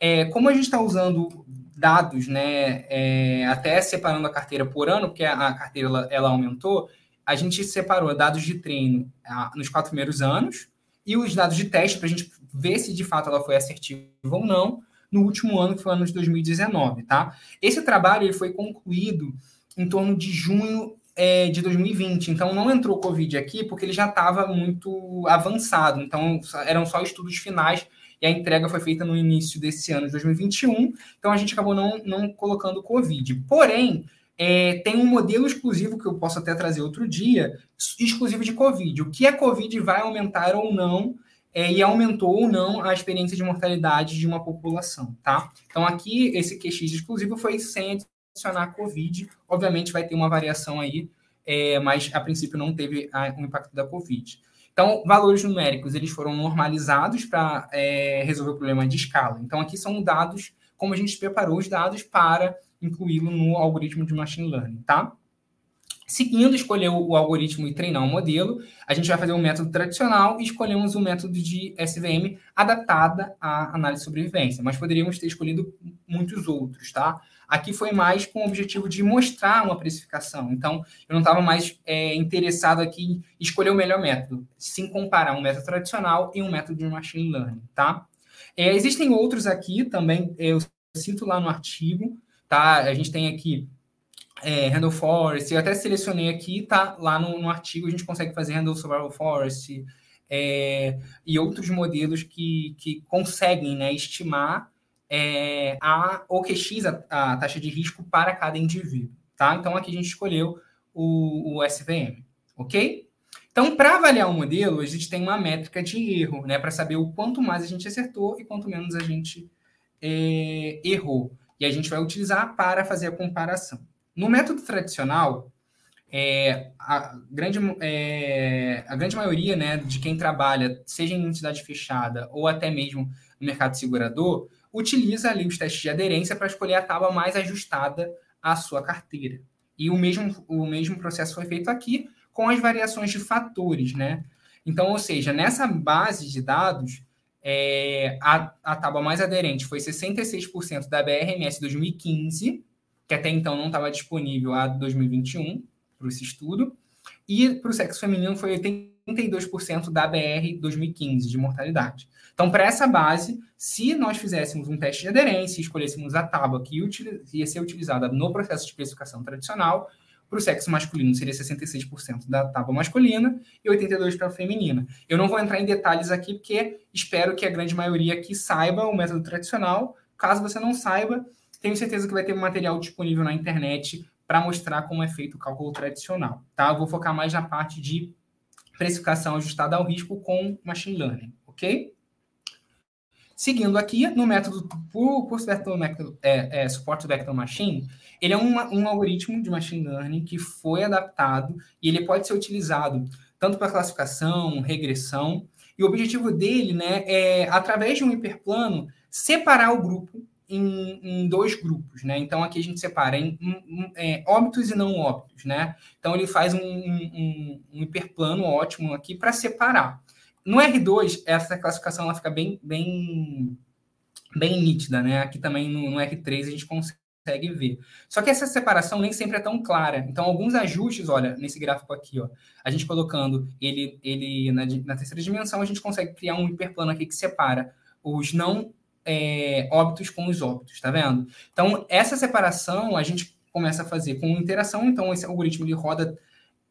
É, como a gente está usando dados, né, é, até separando a carteira por ano, porque a carteira ela, ela aumentou, a gente separou dados de treino a, nos quatro primeiros anos, e os dados de teste para a gente ver se de fato ela foi assertiva ou não no último ano, que foi o ano de 2019, tá? Esse trabalho ele foi concluído em torno de junho é, de 2020, então não entrou Covid aqui porque ele já estava muito avançado, então eram só estudos finais e a entrega foi feita no início desse ano de 2021, então a gente acabou não, não colocando Covid. Porém, é, tem um modelo exclusivo que eu posso até trazer outro dia, exclusivo de Covid. O que é Covid vai aumentar ou não, é, e aumentou ou não a experiência de mortalidade de uma população, tá? Então aqui, esse QX exclusivo foi sem adicionar Covid. Obviamente vai ter uma variação aí, é, mas a princípio não teve o um impacto da Covid. Então, valores numéricos, eles foram normalizados para é, resolver o problema de escala. Então, aqui são dados, como a gente preparou os dados para incluí-lo no algoritmo de machine learning, tá? Seguindo escolher o algoritmo e treinar o modelo, a gente vai fazer um método tradicional e escolhemos um método de SVM adaptada à análise de sobrevivência, mas poderíamos ter escolhido muitos outros, tá? Aqui foi mais com o objetivo de mostrar uma precificação. Então, eu não estava mais é, interessado aqui em escolher o melhor método, sim comparar um método tradicional e um método de machine learning, tá? É, existem outros aqui também, eu cito lá no artigo, tá? A gente tem aqui é, Handle Forest, eu até selecionei aqui, tá lá no, no artigo, a gente consegue fazer Handle Survival Forest é, e outros modelos que, que conseguem né, estimar é, a OQX, a, a, taxa de risco para cada indivíduo. Tá? Então, aqui a gente escolheu o, o SVM, ok? Então, para avaliar o modelo, a gente tem uma métrica de erro, né? Para saber o quanto mais a gente acertou e quanto menos a gente é, errou. E a gente vai utilizar para fazer a comparação. No método tradicional, é, a, grande, é, a grande maioria né, de quem trabalha, seja em entidade fechada ou até mesmo no mercado segurador, utiliza ali os testes de aderência para escolher a tábua mais ajustada à sua carteira. E o mesmo, o mesmo processo foi feito aqui com as variações de fatores, né? Então, ou seja, nessa base de dados, é, a, a tábua mais aderente foi 66% da BRMS 2015, que até então não estava disponível a 2021 para esse estudo, e para o sexo feminino foi 82% da BR 2015 de mortalidade. Então, para essa base, se nós fizéssemos um teste de aderência e escolhêssemos a tábua que ia ser utilizada no processo de especificação tradicional, para o sexo masculino seria 66% da tábua masculina e 82% para a feminina. Eu não vou entrar em detalhes aqui, porque espero que a grande maioria aqui saiba o método tradicional. Caso você não saiba, tenho certeza que vai ter material disponível na internet para mostrar como é feito o cálculo tradicional. Tá? Eu vou focar mais na parte de precificação ajustada ao risco com machine learning, ok? Seguindo aqui, no método por, por vector, é, é, Vector Machine, ele é um, um algoritmo de machine learning que foi adaptado e ele pode ser utilizado tanto para classificação, regressão, e o objetivo dele né, é, através de um hiperplano, separar o grupo em, em, dois grupos, né? Então aqui a gente separa em, em é, óbitos e não óbitos, né? Então ele faz um, um, um hiperplano ótimo aqui para separar. No R2 essa classificação ela fica bem, bem, bem nítida, né? Aqui também no, no R3 a gente consegue ver. Só que essa separação nem sempre é tão clara. Então, alguns ajustes, olha, nesse gráfico aqui, ó, a gente colocando ele, ele na, na terceira dimensão, a gente consegue criar um hiperplano aqui que separa os não é, óbitos com os óbitos, tá vendo? Então, essa separação a gente começa a fazer com interação, então esse algoritmo ele roda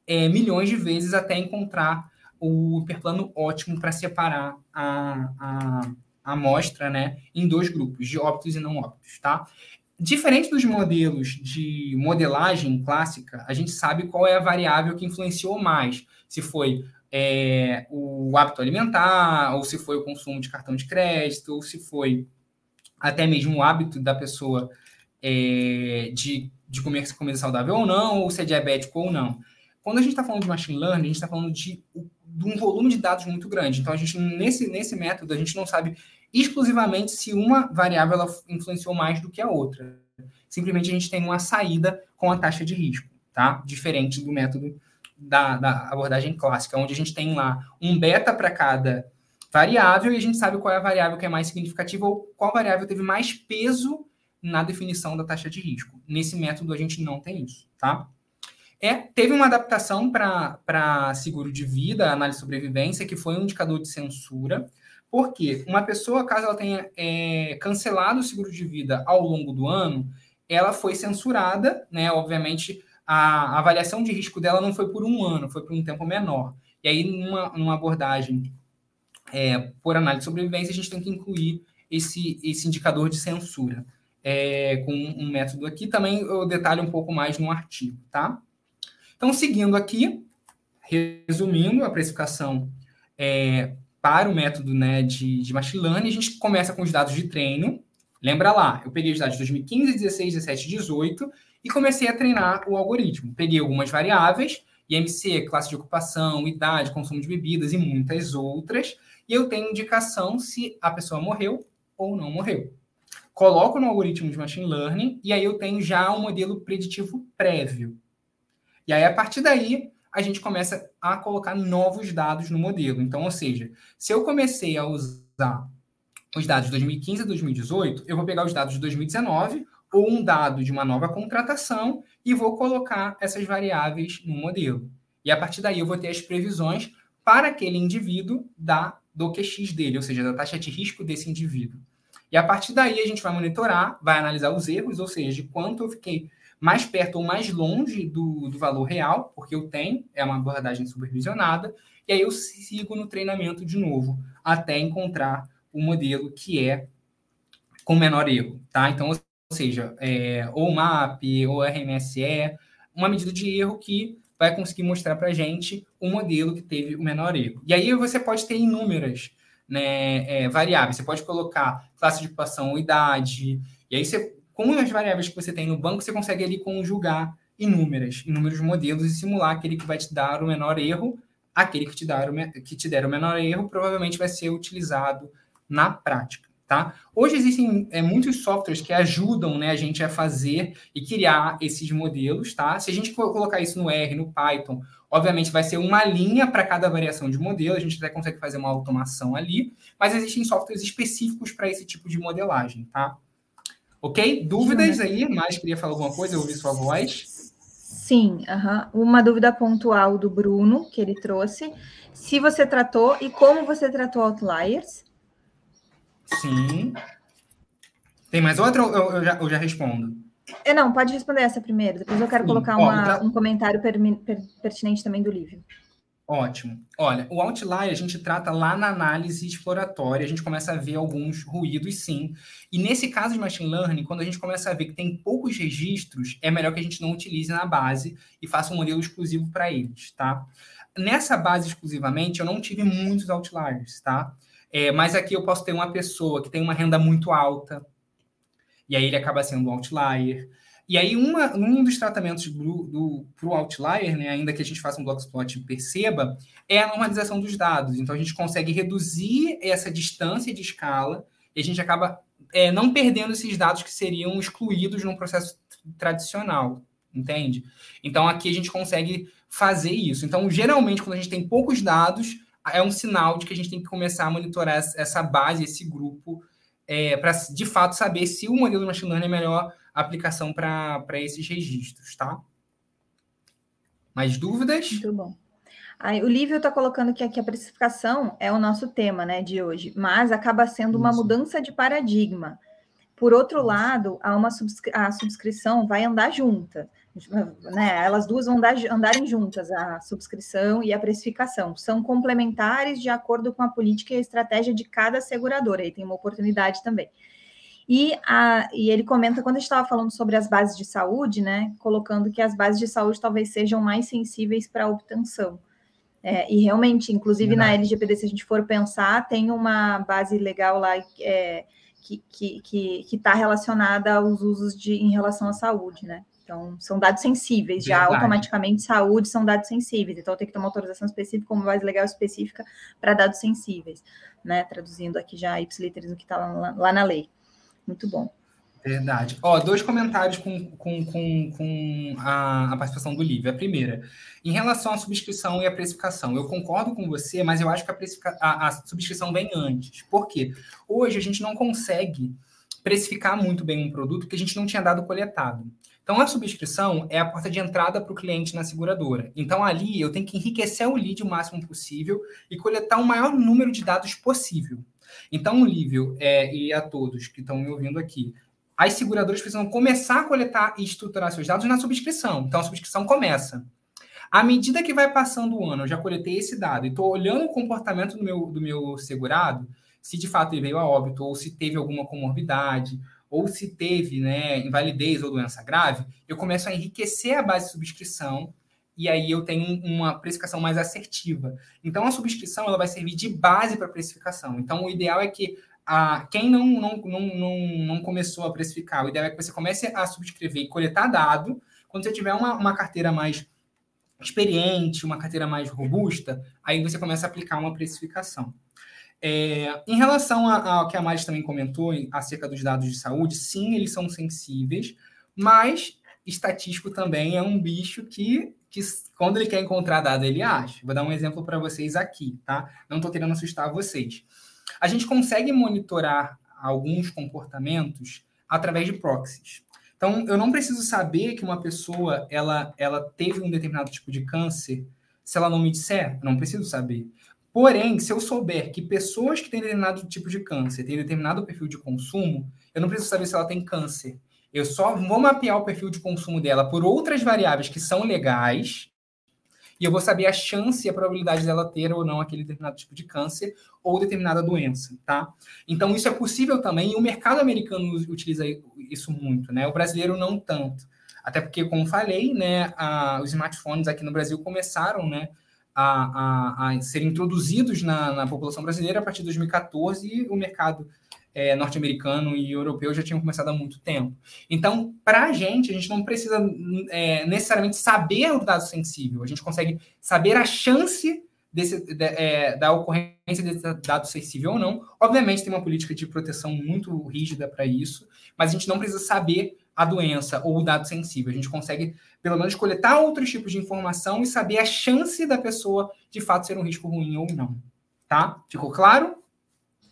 é, milhões de vezes até encontrar o hiperplano ótimo para separar a, a, a amostra né, em dois grupos, de óbitos e não óbitos, tá? Diferente dos modelos de modelagem clássica, a gente sabe qual é a variável que influenciou mais. Se foi é, o hábito alimentar, ou se foi o consumo de cartão de crédito, ou se foi até mesmo o hábito da pessoa é, de, de comer comida saudável ou não, ou se é diabético ou não. Quando a gente está falando de machine learning, a gente está falando de, de, um volume de dados muito grande. Então, a gente, nesse, nesse método, a gente não sabe exclusivamente se uma variável ela influenciou mais do que a outra. Simplesmente a gente tem uma saída com a taxa de risco, tá? Diferente do método da, da abordagem clássica, onde a gente tem lá um beta para cada variável e a gente sabe qual é a variável que é mais significativa ou qual variável teve mais peso na definição da taxa de risco. Nesse método a gente não tem isso, tá? É, teve uma adaptação para seguro de vida, análise de sobrevivência, que foi um indicador de censura. Porque uma pessoa, caso ela tenha é, cancelado o seguro de vida ao longo do ano, ela foi censurada, né? Obviamente, a avaliação de risco dela não foi por um ano, foi por um tempo menor. E aí, numa, numa abordagem é, por análise de sobrevivência, a gente tem que incluir esse, esse indicador de censura é, com um método aqui. Também eu detalho um pouco mais no artigo, tá? Então, seguindo aqui, resumindo a precificação é, para o método né, de, de machine learning, a gente começa com os dados de treino, Lembra lá, eu peguei os dados de 2015, 16, 17, 18 e comecei a treinar o algoritmo. Peguei algumas variáveis, IMC, classe de ocupação, idade, consumo de bebidas e muitas outras, e eu tenho indicação se a pessoa morreu ou não morreu. Coloco no algoritmo de machine learning e aí eu tenho já um modelo preditivo prévio. E aí, a partir daí, a gente começa a colocar novos dados no modelo. Então, ou seja, se eu comecei a usar os dados de 2015 e 2018, eu vou pegar os dados de 2019 ou um dado de uma nova contratação e vou colocar essas variáveis no modelo. E a partir daí eu vou ter as previsões para aquele indivíduo da do QX dele, ou seja, da taxa de risco desse indivíduo. E a partir daí a gente vai monitorar, vai analisar os erros, ou seja, de quanto eu fiquei mais perto ou mais longe do, do valor real, porque eu tenho, é uma abordagem supervisionada, e aí eu sigo no treinamento de novo, até encontrar o modelo que é com menor erro, tá? Então, seja, é, ou MAP, ou RMSE, uma medida de erro que vai conseguir mostrar para a gente o modelo que teve o menor erro. E aí você pode ter inúmeras né, é, variáveis. Você pode colocar classe de ocupação ou idade. E aí, você, com as variáveis que você tem no banco, você consegue ali conjugar inúmeras, inúmeros modelos e simular aquele que vai te dar o menor erro. Aquele que te, dar o, que te der o menor erro provavelmente vai ser utilizado na prática. Tá? Hoje existem é, muitos softwares que ajudam né, a gente a fazer e criar esses modelos. Tá? Se a gente colocar isso no R, no Python, obviamente vai ser uma linha para cada variação de modelo, a gente até consegue fazer uma automação ali, mas existem softwares específicos para esse tipo de modelagem. Tá? Ok? Dúvidas aí? Mais queria falar alguma coisa? Eu ouvi sua voz. Sim, uma dúvida pontual do Bruno, que ele trouxe. Se você tratou e como você tratou outliers. Sim. Tem mais outra ou eu, eu, já, eu já respondo? É, não, pode responder essa primeiro. Depois eu quero Sim. colocar uma, Ó, um comentário per, per, pertinente também do livro. Ótimo. Olha, o outlier a gente trata lá na análise exploratória, a gente começa a ver alguns ruídos, sim. E nesse caso de machine learning, quando a gente começa a ver que tem poucos registros, é melhor que a gente não utilize na base e faça um modelo exclusivo para eles, tá? Nessa base exclusivamente, eu não tive muitos outliers, tá? É, mas aqui eu posso ter uma pessoa que tem uma renda muito alta, e aí ele acaba sendo um outlier. E aí, uma, um dos tratamentos para o outlier, né, ainda que a gente faça um blockplot e perceba, é a normalização dos dados. Então, a gente consegue reduzir essa distância de escala e a gente acaba é, não perdendo esses dados que seriam excluídos num processo tradicional, entende? Então, aqui a gente consegue fazer isso. Então, geralmente, quando a gente tem poucos dados, é um sinal de que a gente tem que começar a monitorar essa base, esse grupo, é, para de fato saber se o modelo machine learning é a melhor aplicação para esses registros, tá? Mais dúvidas? Muito bom. Aí, o Lívio está colocando que aqui a precificação é o nosso tema né, de hoje, mas acaba sendo uma Isso. mudança de paradigma. Por outro lado, a, uma subscri a subscrição vai andar junta né, elas duas vão dar, andarem juntas, a subscrição e a precificação. São complementares de acordo com a política e a estratégia de cada seguradora. Aí tem uma oportunidade também. E, a, e ele comenta, quando a gente estava falando sobre as bases de saúde, né, colocando que as bases de saúde talvez sejam mais sensíveis para a obtenção. É, e realmente, inclusive na LGPD, se a gente for pensar, tem uma base legal lá é, que está que, que, que tá relacionada aos usos de, em relação à saúde, né? Então, são dados sensíveis, Verdade. já automaticamente saúde são dados sensíveis. Então, tem que ter uma autorização específica, como mais legal específica para dados sensíveis, né? Traduzindo aqui já ipsiliteris no que está lá, lá, na lei. Muito bom. Verdade. Ó, dois comentários com, com, com, com a, a, participação do Lívia. A primeira, em relação à subscrição e à precificação, eu concordo com você, mas eu acho que a, a, a subscrição vem antes. Por quê? Hoje a gente não consegue precificar muito bem um produto que a gente não tinha dado coletado. Então, a subscrição é a porta de entrada para o cliente na seguradora. Então, ali eu tenho que enriquecer o lead o máximo possível e coletar o maior número de dados possível. Então, Lívio é, e a todos que estão me ouvindo aqui, as seguradoras precisam começar a coletar e estruturar seus dados na subscrição. Então, a subscrição começa. À medida que vai passando o ano, eu já coletei esse dado e estou olhando o comportamento do meu, do meu segurado, se de fato ele veio a óbito, ou se teve alguma comorbidade, ou se teve né, invalidez ou doença grave, eu começo a enriquecer a base de subscrição e aí eu tenho uma precificação mais assertiva. Então, a subscrição ela vai servir de base para a precificação. Então, o ideal é que a, quem não, não, não, não, não começou a precificar, o ideal é que você comece a subscrever e coletar dado. Quando você tiver uma, uma carteira mais experiente, uma carteira mais robusta, aí você começa a aplicar uma precificação. É, em relação ao que a Maris também comentou acerca dos dados de saúde, sim, eles são sensíveis, mas estatístico também é um bicho que, que quando ele quer encontrar dado, ele acha. Vou dar um exemplo para vocês aqui, tá? Não estou querendo assustar vocês. A gente consegue monitorar alguns comportamentos através de proxies. Então, eu não preciso saber que uma pessoa ela, ela teve um determinado tipo de câncer se ela não me disser. Não preciso saber. Porém, se eu souber que pessoas que têm determinado tipo de câncer têm determinado perfil de consumo, eu não preciso saber se ela tem câncer. Eu só vou mapear o perfil de consumo dela por outras variáveis que são legais e eu vou saber a chance e a probabilidade dela ter ou não aquele determinado tipo de câncer ou determinada doença, tá? Então, isso é possível também, e o mercado americano utiliza isso muito, né? O brasileiro não tanto. Até porque, como falei, né, a, os smartphones aqui no Brasil começaram, né, a, a, a ser introduzidos na, na população brasileira a partir de 2014 e o mercado é, norte-americano e europeu já tinham começado há muito tempo. Então, para a gente, a gente não precisa é, necessariamente saber o dado sensível, a gente consegue saber a chance desse, de, é, da ocorrência desse dado sensível ou não. Obviamente, tem uma política de proteção muito rígida para isso, mas a gente não precisa saber a doença ou o dado sensível. A gente consegue, pelo menos, coletar outros tipos de informação e saber a chance da pessoa, de fato, ser um risco ruim ou não. Tá? Ficou claro?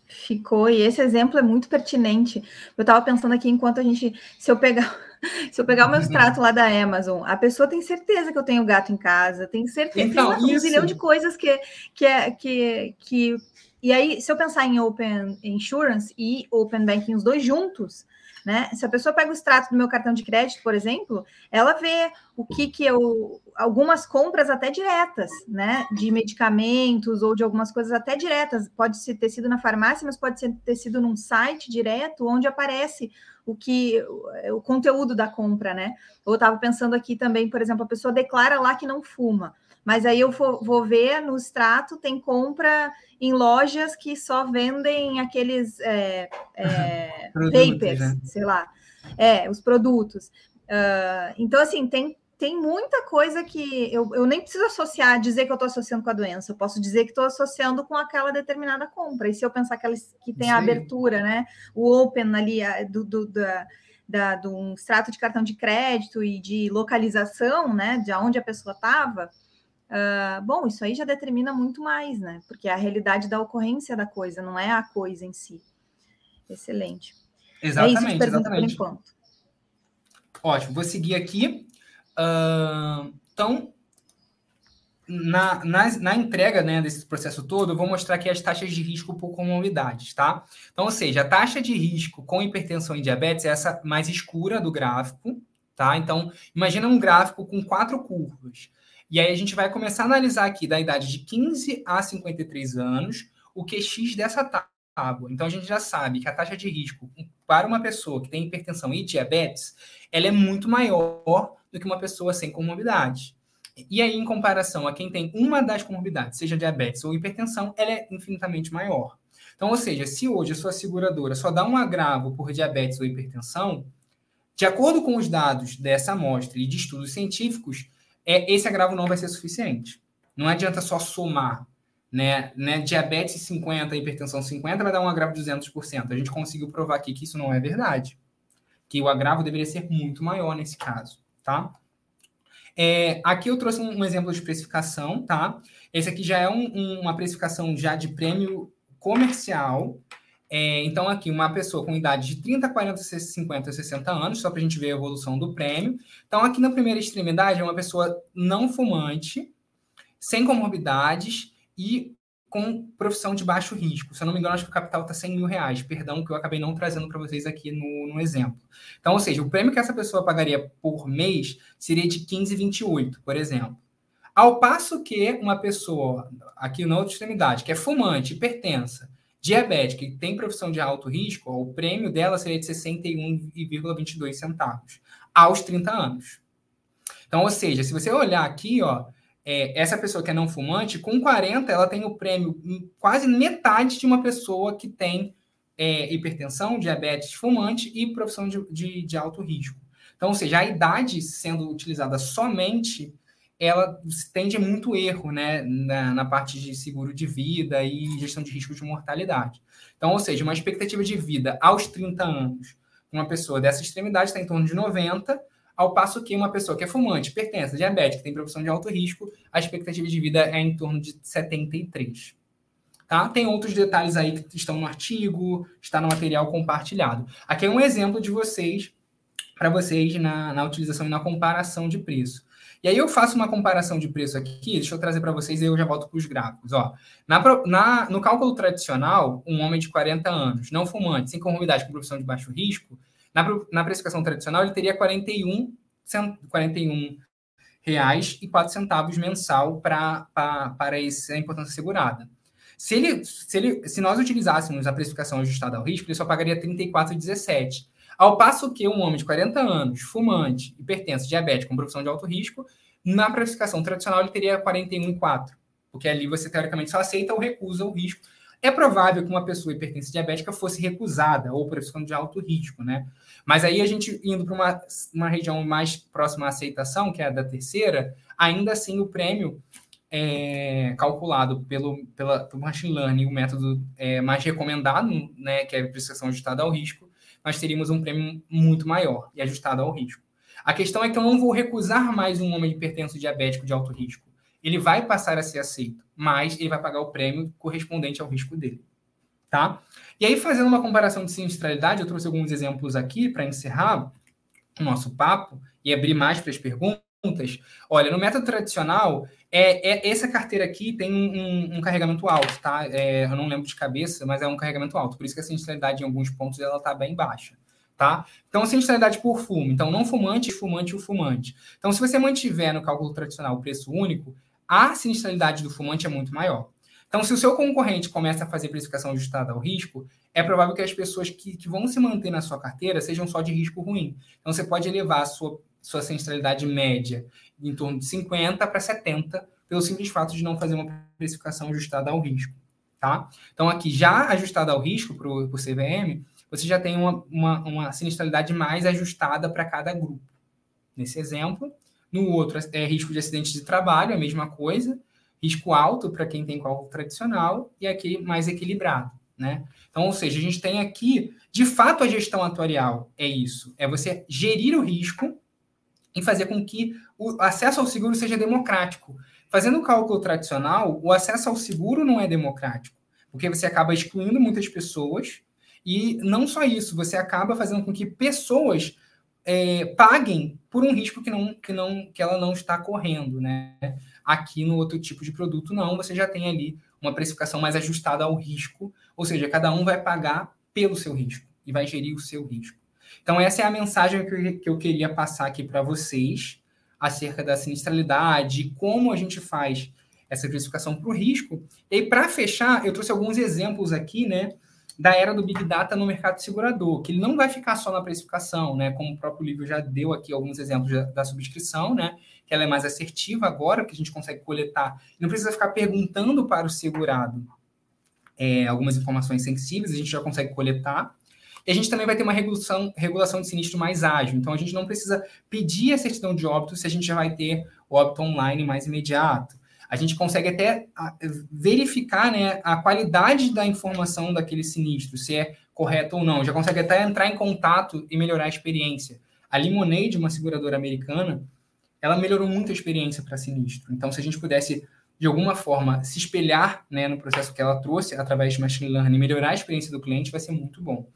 Ficou, e esse exemplo é muito pertinente. Eu estava pensando aqui enquanto a gente, se eu pegar, [laughs] se eu pegar o meu extrato lá da Amazon, a pessoa tem certeza que eu tenho gato em casa, tem certeza, então, tem um zilhão de coisas que, que, é, que, que. E aí, se eu pensar em Open Insurance e Open Banking, os dois juntos, né? Se a pessoa pega o extrato do meu cartão de crédito, por exemplo, ela vê o que que eu algumas compras até diretas, né, de medicamentos ou de algumas coisas até diretas, pode ter sido na farmácia, mas pode ter sido num site direto onde aparece o que o conteúdo da compra, né? Eu estava pensando aqui também, por exemplo, a pessoa declara lá que não fuma. Mas aí eu vou, vou ver no extrato, tem compra em lojas que só vendem aqueles é, é, [laughs] papers, né? sei lá, é, os produtos. Uh, então, assim, tem, tem muita coisa que eu, eu nem preciso associar, dizer que eu estou associando com a doença, eu posso dizer que estou associando com aquela determinada compra. E se eu pensar que, ela, que tem Sim. a abertura, né? O open ali do, do, da, da, de um extrato de cartão de crédito e de localização, né? De onde a pessoa estava Uh, bom, isso aí já determina muito mais, né? Porque é a realidade da ocorrência da coisa, não é a coisa em si. Excelente. Exatamente, é isso exatamente. Por enquanto. Ótimo, vou seguir aqui. Então, na, na, na, entrega né, desse processo todo, eu vou mostrar aqui as taxas de risco por comorbidades, tá? Então, ou seja, a taxa de risco com hipertensão e diabetes é essa mais escura do gráfico, tá? Então, imagina um gráfico com quatro curvas. E aí a gente vai começar a analisar aqui da idade de 15 a 53 anos o QX dessa tábua. Então a gente já sabe que a taxa de risco para uma pessoa que tem hipertensão e diabetes, ela é muito maior do que uma pessoa sem comorbidade. E aí, em comparação a quem tem uma das comorbidades, seja diabetes ou hipertensão, ela é infinitamente maior. Então, ou seja, se hoje a sua seguradora só dá um agravo por diabetes ou hipertensão, de acordo com os dados dessa amostra e de estudos científicos, é, esse agravo não vai ser suficiente. Não adianta só somar. Né, né, diabetes 50, hipertensão 50 vai dar um agravo de 200%. A gente conseguiu provar aqui que isso não é verdade. Que o agravo deveria ser muito maior nesse caso, tá? É, aqui eu trouxe um, um, exemplo de precificação, tá? Esse aqui já é um, um, uma precificação já de prêmio comercial. É, então, aqui, uma pessoa com idade de 30, 40, 50, 60 anos, só para a gente ver a evolução do prêmio. Então, aqui na primeira extremidade, é uma pessoa não fumante, sem comorbidades e com profissão de baixo risco. Se eu não me engano, acho que o capital está 100 mil reais. Perdão, que eu acabei não trazendo para vocês aqui no, no, exemplo. Então, ou seja, o prêmio que essa pessoa pagaria por mês seria de 15,28, por exemplo. Ao passo que uma pessoa, aqui na outra extremidade, que é fumante, hipertensa, diabética e tem profissão de alto risco, o prêmio dela seria de 61,22 centavos aos 30 anos. Então, ou seja, se você olhar aqui, ó, é, essa pessoa que é não fumante, com 40, ela tem o prêmio quase metade de uma pessoa que tem é, hipertensão, diabetes fumante e profissão de, de, de, alto risco. Então, ou seja, a idade sendo utilizada somente, ela tende a muito erro né, na, na parte de seguro de vida e gestão de risco de mortalidade. Então, ou seja, uma expectativa de vida aos 30 anos, uma pessoa dessa extremidade está em torno de 90, ao passo que uma pessoa que é fumante, hipertensa, diabética, tem profissão de alto risco, a expectativa de vida é em torno de 73. Tá? Tem outros detalhes aí que estão no artigo, está no material compartilhado. Aqui é um exemplo de vocês, para vocês, na, na utilização e na comparação de preço. E aí eu faço uma comparação de preço aqui, deixa eu trazer para vocês e eu já volto para os gráficos. Ó, na, na, no cálculo tradicional, um homem de 40 anos, não fumante, sem comorbidade com profissão de baixo risco, na, na precificação tradicional, ele teria 41, 41 reais e 4 centavos mensal pra, pra, para essa importância segurada. Se, ele, se, ele, se nós utilizássemos a precificação ajustada ao risco, ele só pagaria 34,17. Ao passo que um homem de 40 anos, fumante, hipertenso, diabético, com profissão de alto risco, na precificação tradicional ele teria 41,4. Porque ali você, teoricamente, só aceita ou recusa o risco é provável que uma pessoa hipertensa diabética fosse recusada ou por de alto risco, né? Mas aí a gente indo para uma, uma região mais próxima à aceitação, que é a da terceira, ainda assim o prêmio é calculado pelo, pela, pelo machine learning, o método é, mais recomendado, né, que é a prestação ajustada ao risco, nós teríamos um prêmio muito maior e ajustado ao risco. A questão é que eu não vou recusar mais um homem hipertenso diabético de alto risco ele vai passar a ser aceito, mas ele vai pagar o prêmio correspondente ao risco dele. Tá? E aí, fazendo uma comparação de sinistralidade, eu trouxe alguns exemplos aqui para encerrar o nosso papo e abrir mais para as perguntas. Olha, no método tradicional, é, é essa carteira aqui tem um, um carregamento alto, tá? É, eu não lembro de cabeça, mas é um carregamento alto. Por isso que a sinistralidade, em alguns pontos, ela está bem baixa. Tá? Então, sinistralidade por fumo. Então, não fumante, fumante e o fumante. Então, se você mantiver no cálculo tradicional o preço único, a sinistralidade do fumante é muito maior. Então, se o seu concorrente começa a fazer precificação ajustada ao risco, é provável que as pessoas que, que, vão se manter na sua carteira sejam só de risco ruim. Então, você pode elevar a sua, sua sinistralidade média em torno de 50 para 70, pelo simples fato de não fazer uma precificação ajustada ao risco. Tá? Então, aqui, já ajustada ao risco para o CVM, você já tem uma, uma, uma sinistralidade mais ajustada para cada grupo. Nesse exemplo, no outro é risco de acidente de trabalho, a mesma coisa. Risco alto para quem tem cálculo tradicional e aqui mais equilibrado, né? Então, ou seja, a gente tem aqui, de fato, a gestão atuarial é isso, é você gerir o risco e fazer com que o acesso ao seguro seja democrático. Fazendo o cálculo tradicional, o acesso ao seguro não é democrático, porque você acaba excluindo muitas pessoas e não só isso, você acaba fazendo com que pessoas é, paguem por um risco que, não, que, não, que ela não está correndo. Né? Aqui no outro tipo de produto, não, você já tem ali uma precificação mais ajustada ao risco, ou seja, cada um vai pagar pelo seu risco e vai gerir o seu risco. Então, essa é a mensagem que eu, que eu queria passar aqui para vocês acerca da sinistralidade, como a gente faz essa precificação para o risco. E para fechar, eu trouxe alguns exemplos aqui, né? Da era do Big Data no mercado segurador, que ele não vai ficar só na precificação, né? Como o próprio livro já deu aqui alguns exemplos da subscrição, né? Que ela é mais assertiva agora, que a gente consegue coletar. Não precisa ficar perguntando para o segurado é, algumas informações sensíveis, a gente já consegue coletar. E a gente também vai ter uma regulação, regulação de sinistro mais ágil. Então, a gente não precisa pedir a certidão de óbito se a gente já vai ter o óbito online mais imediato a gente consegue até verificar né, a qualidade da informação daquele sinistro, se é correto ou não. Já consegue até entrar em contato e melhorar a experiência. A Lemonade, uma seguradora americana, ela melhorou muito a experiência para sinistro. Então, se a gente pudesse de alguma forma, se espelhar né, no processo que ela trouxe através de machine learning, melhorar a experiência do cliente, vai ser muito bom.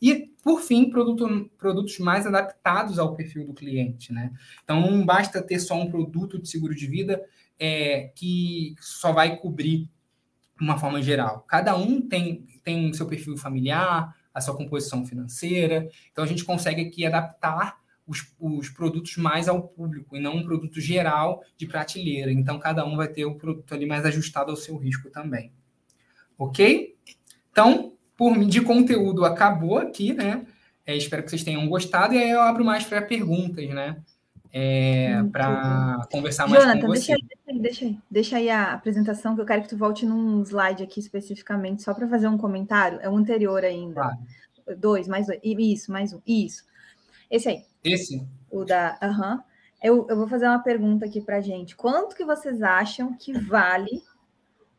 E, por fim, produto, produtos mais adaptados ao perfil do cliente. Né? Então, não basta ter só um produto de seguro de vida é, que só vai cobrir uma forma geral. Cada um tem, tem seu perfil familiar, a sua composição financeira. Então, a gente consegue aqui adaptar os, os, produtos mais ao público e não um produto geral de prateleira. Então, cada um vai ter o produto ali mais ajustado ao seu risco também. Ok? Então, por mim, de conteúdo acabou aqui, né? É, espero que vocês tenham gostado e aí eu abro mais para perguntas, né? É, para conversar mais Jonathan, com você. Deixa aí, deixa aí, deixa aí, a apresentação que eu quero que tu volte num slide aqui especificamente, só para fazer um comentário. É o anterior ainda. Claro. Dois, mais dois. Isso, mais um. Isso. Esse aí. Esse? O da. Aham. Uhum. Eu, eu vou fazer uma pergunta aqui para gente. Quanto que vocês acham que vale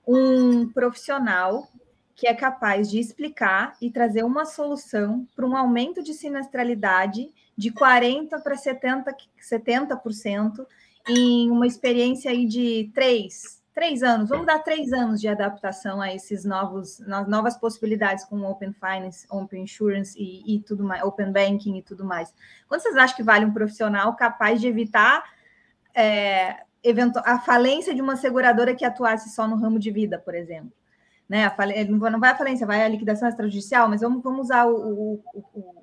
um profissional que é capaz de explicar e trazer uma solução para um aumento de sinistralidade de 40% para 70%, 70% em uma experiência aí de três, três anos, vamos dar três anos de adaptação a esses novos, novas possibilidades com Open Finance, Open Insurance e, e tudo mais, Open Banking e tudo mais. Quanto vocês acham que vale um profissional capaz de evitar é, a falência de uma seguradora que atuasse só no ramo de vida, por exemplo? Né? Não vai a falência, vai a liquidação extrajudicial, mas vamos, vamos usar o, o, o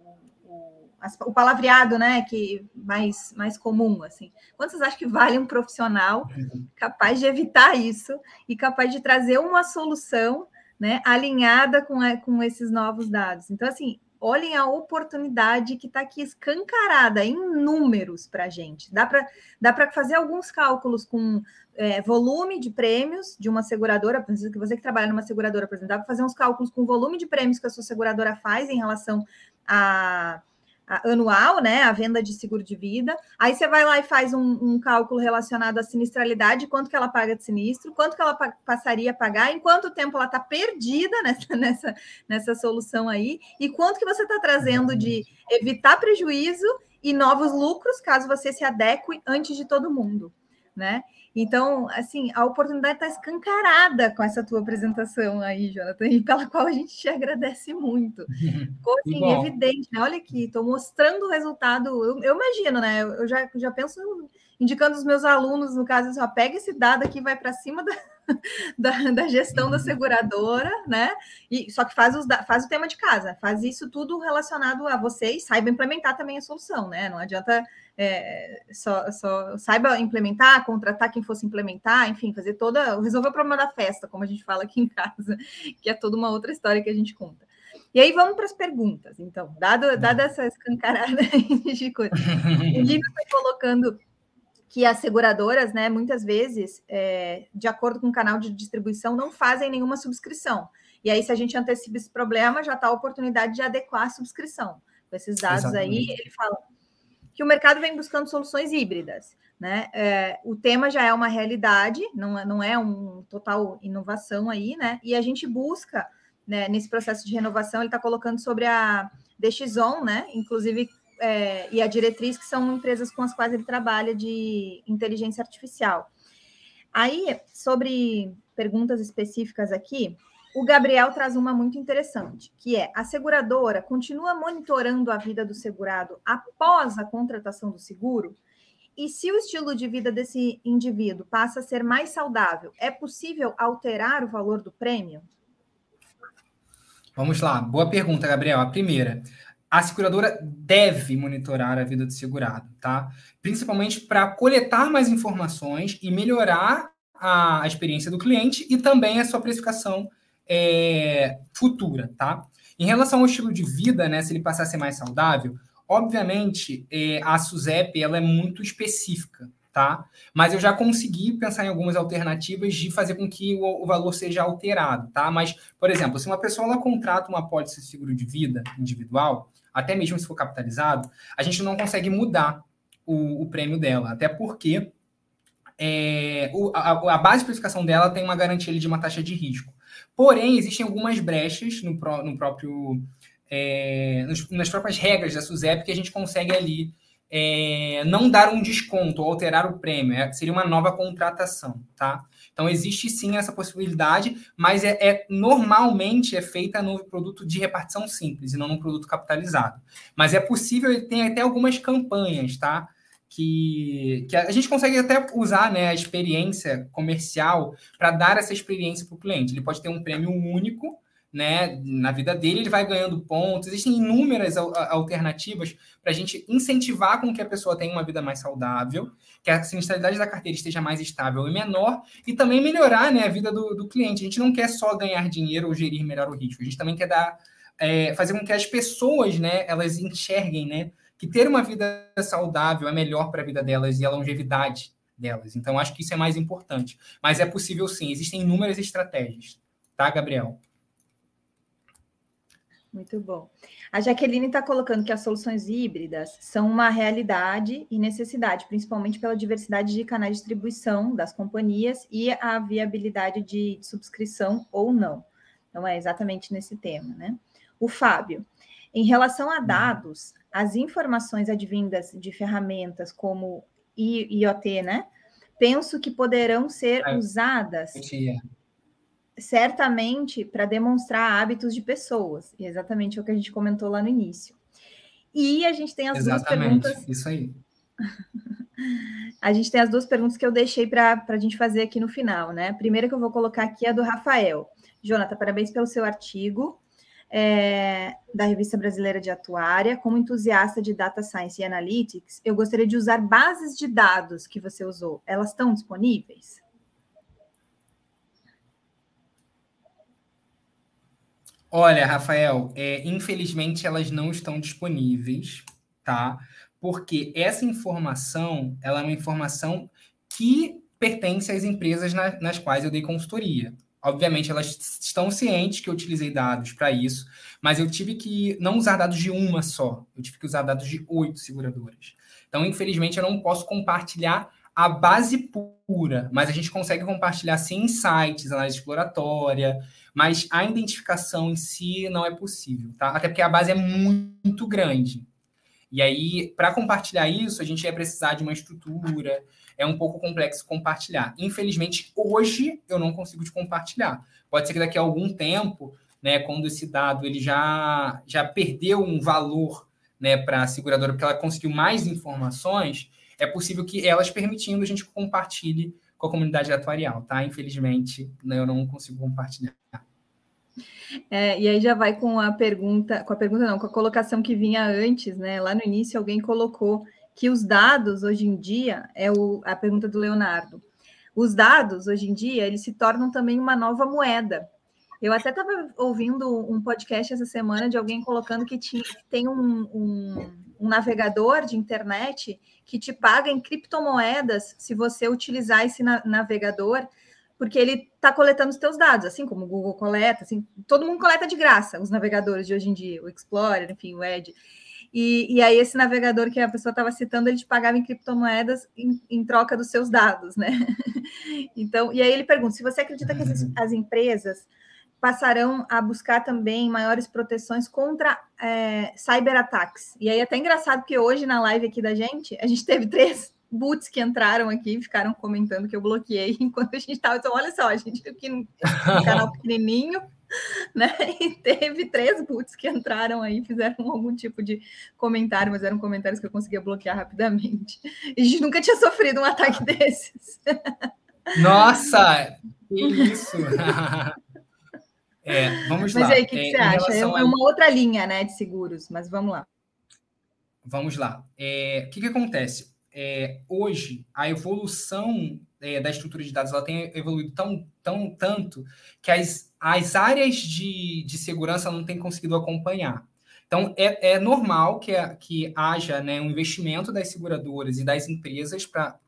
o palavreado, né, que mais, mais comum, assim. Quanto vocês acham que vale um profissional capaz de evitar isso e capaz de trazer uma solução, né, alinhada com, com esses novos dados? Então, assim, olhem a oportunidade que está aqui escancarada em números para a gente. Dá para dá fazer alguns cálculos com é, volume de prêmios de uma seguradora, que você que trabalha numa seguradora, por exemplo, dá para fazer uns cálculos com o volume de prêmios que a sua seguradora faz em relação a anual, né? A venda de seguro de vida. Aí você vai lá e faz um, um, cálculo relacionado à sinistralidade, quanto que ela paga de sinistro, quanto que ela pa passaria a pagar, em quanto tempo ela está perdida nessa, [laughs] nessa, nessa solução aí, e quanto que você está trazendo de evitar prejuízo e novos lucros, caso você se adeque antes de todo mundo, né? Então, assim, a oportunidade está escancarada com essa tua apresentação aí, Jonathan, e pela qual a gente te agradece muito. [laughs] Ficou assim, evidente, né? Olha aqui, estou mostrando o resultado. Eu, eu, imagino, né? Eu já, já penso indicando os meus alunos, no caso, só pega esse dado aqui, vai para cima da, [laughs] da, da, gestão da seguradora, né? E só que faz, os, faz o tema de casa, faz isso tudo relacionado a vocês, saiba implementar também a solução, né? Não adianta é, só, só, saiba implementar, contratar quem fosse implementar, enfim, fazer toda. resolver o problema da festa, como a gente fala aqui em casa, [laughs] que é toda uma outra história que a gente conta. E aí vamos para as perguntas. Então, dado, dada essa escancarada [laughs] de coisa, o livro foi colocando que as seguradoras, né, muitas vezes, é, de acordo com o canal de distribuição, não fazem nenhuma subscrição. E aí, se a gente antecipa esse problema, já está a oportunidade de adequar a subscrição. Com esses dados Exatamente. aí, ele fala que o mercado vem buscando soluções híbridas. Né? É, o tema já é uma realidade, não é, não é um total inovação aí, né? E a gente busca, né, nesse processo de renovação, ele está colocando sobre a DXON, né? Inclusive, é, e a Diretriz, que são empresas com as quais ele trabalha de inteligência artificial. Aí, sobre perguntas específicas aqui, o Gabriel traz uma muito interessante, que é a seguradora continua monitorando a vida do segurado após a contratação do seguro? E se o estilo de vida desse indivíduo passa a ser mais saudável, é possível alterar o valor do prêmio? Vamos lá, boa pergunta, Gabriel. A primeira, a seguradora deve monitorar a vida do segurado, tá? Principalmente para coletar mais informações e melhorar a, experiência do cliente e também a sua precificação é, futura, tá? Em relação ao estilo de vida, né, se ele passar a ser mais saudável, obviamente é, a SUSEP ela é muito específica, tá? Mas eu já consegui pensar em algumas alternativas de fazer com que o, o valor seja alterado, tá? Mas, por exemplo, se uma pessoa ela contrata uma pólice de seguro de vida individual, até mesmo se for capitalizado, a gente não consegue mudar o, o prêmio dela, até porque é, o, a, a, base de precificação dela tem uma garantia de uma taxa de risco. Porém, existem algumas brechas no, no próprio, é, nos, nas próprias regras da SUSEP que a gente consegue ali é, não dar um desconto ou alterar o prêmio, é, seria uma nova contratação, tá? Então existe sim essa possibilidade, mas é, é, normalmente é feita no produto de repartição simples e não no produto capitalizado. Mas é possível, tem até algumas campanhas, tá? Que, que a gente consegue até usar né, a experiência comercial para dar essa experiência para o cliente. Ele pode ter um prêmio único, né, na vida dele, ele vai ganhando pontos. Existem inúmeras alternativas para a gente incentivar com que a pessoa tenha uma vida mais saudável, que a sinistralidade da carteira esteja mais estável e menor, e também melhorar né, a vida do, do cliente. A gente não quer só ganhar dinheiro ou gerir melhor o risco, a gente também quer dar, é, fazer com que as pessoas né, elas enxerguem né, que ter uma vida saudável é melhor para a vida delas e a longevidade delas. Então, acho que isso é mais importante. Mas é possível sim, existem inúmeras estratégias. Tá, Gabriel? Muito bom. A Jaqueline está colocando que as soluções híbridas são uma realidade e necessidade, principalmente pela diversidade de canais de distribuição das companhias e a viabilidade de subscrição ou não. Então, é exatamente nesse tema, né? O Fábio, em relação a dados, as informações advindas de ferramentas como IoT, né? Penso que poderão ser é. usadas certamente para demonstrar hábitos de pessoas, e é exatamente o que a gente comentou lá no início. E a gente tem as exatamente, duas perguntas. Isso aí. a gente tem as duas perguntas que eu deixei para a gente fazer aqui no final, né? A primeira que eu vou colocar aqui é a do Rafael. Jonathan, parabéns pelo seu artigo é, da Revista Brasileira de Atuária. Como entusiasta de Data Science e Analytics, eu gostaria de usar bases de dados que você usou. Elas estão disponíveis? Olha, Rafael, é, infelizmente elas não estão disponíveis, tá? Porque essa informação, ela é uma informação que pertence às empresas na, nas quais eu dei consultoria. Obviamente, elas estão cientes que eu utilizei dados para isso, mas eu tive que não usar dados de uma só, eu tive que usar dados de oito seguradoras. Então, infelizmente, eu não posso compartilhar a base pura, mas a gente consegue compartilhar sim insights, análise exploratória, mas a identificação em si não é possível, tá? Até porque a base é muito grande. E aí, para compartilhar isso, a gente ia precisar de uma estrutura, é um pouco complexo compartilhar. Infelizmente, hoje eu não consigo te compartilhar. Pode ser que daqui a algum tempo, né, quando esse dado ele já, já perdeu um valor né, para a seguradora, porque ela conseguiu mais informações, é possível que elas permitindo a gente compartilhe com a comunidade atuarial, tá? Infelizmente, né, eu não consigo compartilhar. É, e aí já vai com a pergunta, com a pergunta não, com a colocação que vinha antes, né? Lá no início alguém colocou que os dados hoje em dia é o, a pergunta do Leonardo. Os dados hoje em dia eles se tornam também uma nova moeda. Eu até estava ouvindo um podcast essa semana de alguém colocando que tinha, tem um, um, um navegador de internet que te paga em criptomoedas se você utilizar esse navegador porque ele está coletando os teus dados, assim como o Google coleta, assim, todo mundo coleta de graça, os navegadores de hoje em dia, o Explorer, enfim, o Edge. E, e aí esse navegador que a pessoa estava citando, ele te pagava em criptomoedas em, em, troca dos seus dados, né? [laughs] Então, e aí ele pergunta, se você acredita que as, as empresas passarão a buscar também maiores proteções contra é, cyberataques. E aí é até engraçado que hoje na live aqui da gente, a gente teve três boots que entraram aqui ficaram comentando que eu bloqueei [laughs] enquanto a gente estava. Então, olha só, a gente aqui no canal [laughs] pequenininho, né? E teve três boots que entraram aí, fizeram algum tipo de comentário, mas eram comentários que eu conseguia bloquear rapidamente. E a gente nunca tinha sofrido um ataque [laughs] desses. Nossa, que isso! é, vamos mas lá. Mas aí, o que, é, que você acha? É uma a... outra linha, né, de seguros, mas vamos lá. Vamos lá. É, o que, que acontece? É, hoje a evolução é, da estrutura de dados ela tem evoluído tão, tão tanto que as, as áreas de, de segurança não têm conseguido acompanhar. Então, é, é normal que, que haja né, um investimento das seguradoras e das empresas para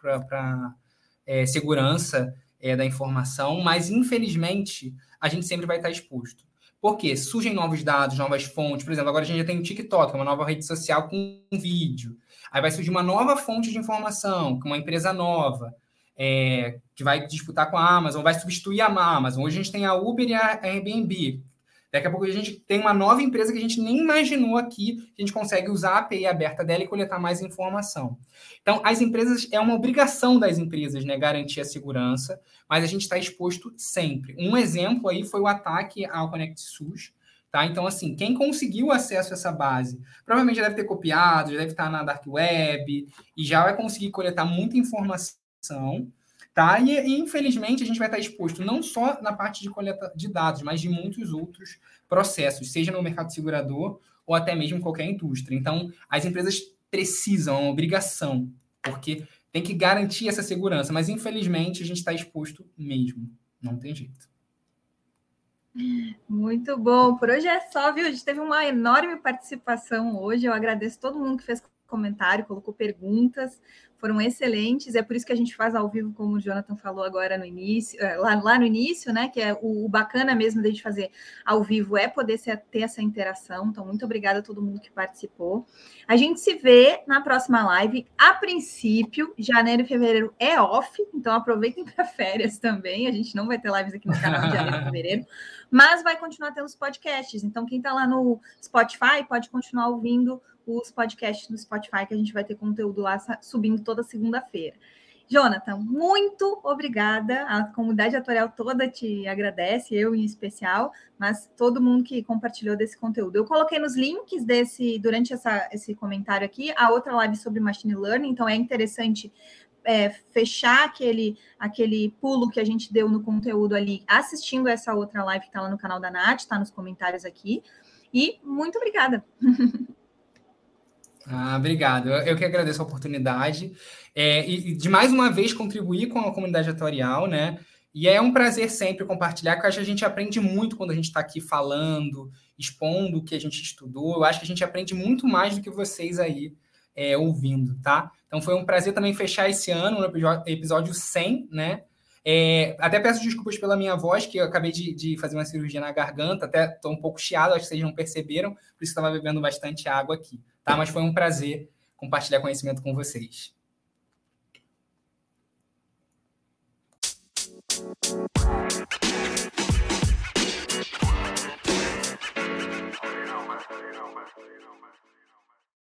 é, segurança é, da informação, mas, infelizmente, a gente sempre vai estar exposto. Porque surgem novos dados, novas fontes. Por exemplo, agora a gente já tem o TikTok, uma nova rede social com vídeo. Aí vai surgir uma nova fonte de informação, uma empresa nova, é, que vai disputar com a Amazon, vai substituir a Amazon. Hoje a gente tem a Uber e a Airbnb. Daqui a pouco a gente tem uma nova empresa que a gente nem imaginou aqui, a gente consegue usar a API aberta dela e coletar mais informação. Então, as empresas, é uma obrigação das empresas, né, garantir a segurança, mas a gente está exposto sempre. Um exemplo aí foi o ataque ao ConnectSUS, Tá? Então, assim, quem conseguiu acesso a essa base, provavelmente já deve ter copiado, já deve estar na Dark Web, e já vai conseguir coletar muita informação Tá? E, e, infelizmente, a gente vai estar exposto não só na parte de coleta de dados, mas de muitos outros processos, seja no mercado segurador ou até mesmo em qualquer indústria. Então, as empresas precisam, é uma obrigação, porque tem que garantir essa segurança, mas infelizmente a gente está exposto mesmo. Não tem jeito. Muito bom. Por hoje é só, viu? A gente teve uma enorme participação hoje. Eu agradeço todo mundo que fez comentário, colocou perguntas foram excelentes, é por isso que a gente faz ao vivo, como o Jonathan falou agora no início, é, lá, lá no início, né? Que é o, o bacana mesmo da gente fazer ao vivo é poder ser, ter essa interação. Então, muito obrigada a todo mundo que participou. A gente se vê na próxima live. A princípio, janeiro e fevereiro é off, então aproveitem [laughs] para férias também. A gente não vai ter lives aqui no canal de janeiro e fevereiro, mas vai continuar tendo os podcasts. Então, quem está lá no Spotify pode continuar ouvindo os podcasts no Spotify, que a gente vai ter conteúdo lá subindo toda segunda-feira. Jonathan, muito obrigada. A comunidade atuarial toda te agradece, eu em especial, mas todo mundo que compartilhou desse conteúdo. Eu coloquei nos links desse durante essa, esse comentário aqui a outra live sobre machine learning, então é interessante é, fechar aquele, aquele pulo que a gente deu no conteúdo ali, assistindo essa outra live que está lá no canal da Nath, está nos comentários aqui. E muito obrigada. [laughs] Ah, obrigado. Eu, que agradeço a oportunidade é, e, de mais uma vez contribuir com a comunidade atuarial, né? E é um prazer sempre compartilhar, porque eu acho que a gente aprende muito quando a gente está aqui falando, expondo o que a gente estudou. Eu acho que a gente aprende muito mais do que vocês aí é, ouvindo, tá? Então foi um prazer também fechar esse ano no episódio 100, né? É, até peço desculpas pela minha voz, que eu acabei de, de fazer uma cirurgia na garganta, até estou um pouco chiado, acho que vocês não perceberam, por isso estava bebendo bastante água aqui, tá? Mas foi um prazer compartilhar conhecimento com vocês.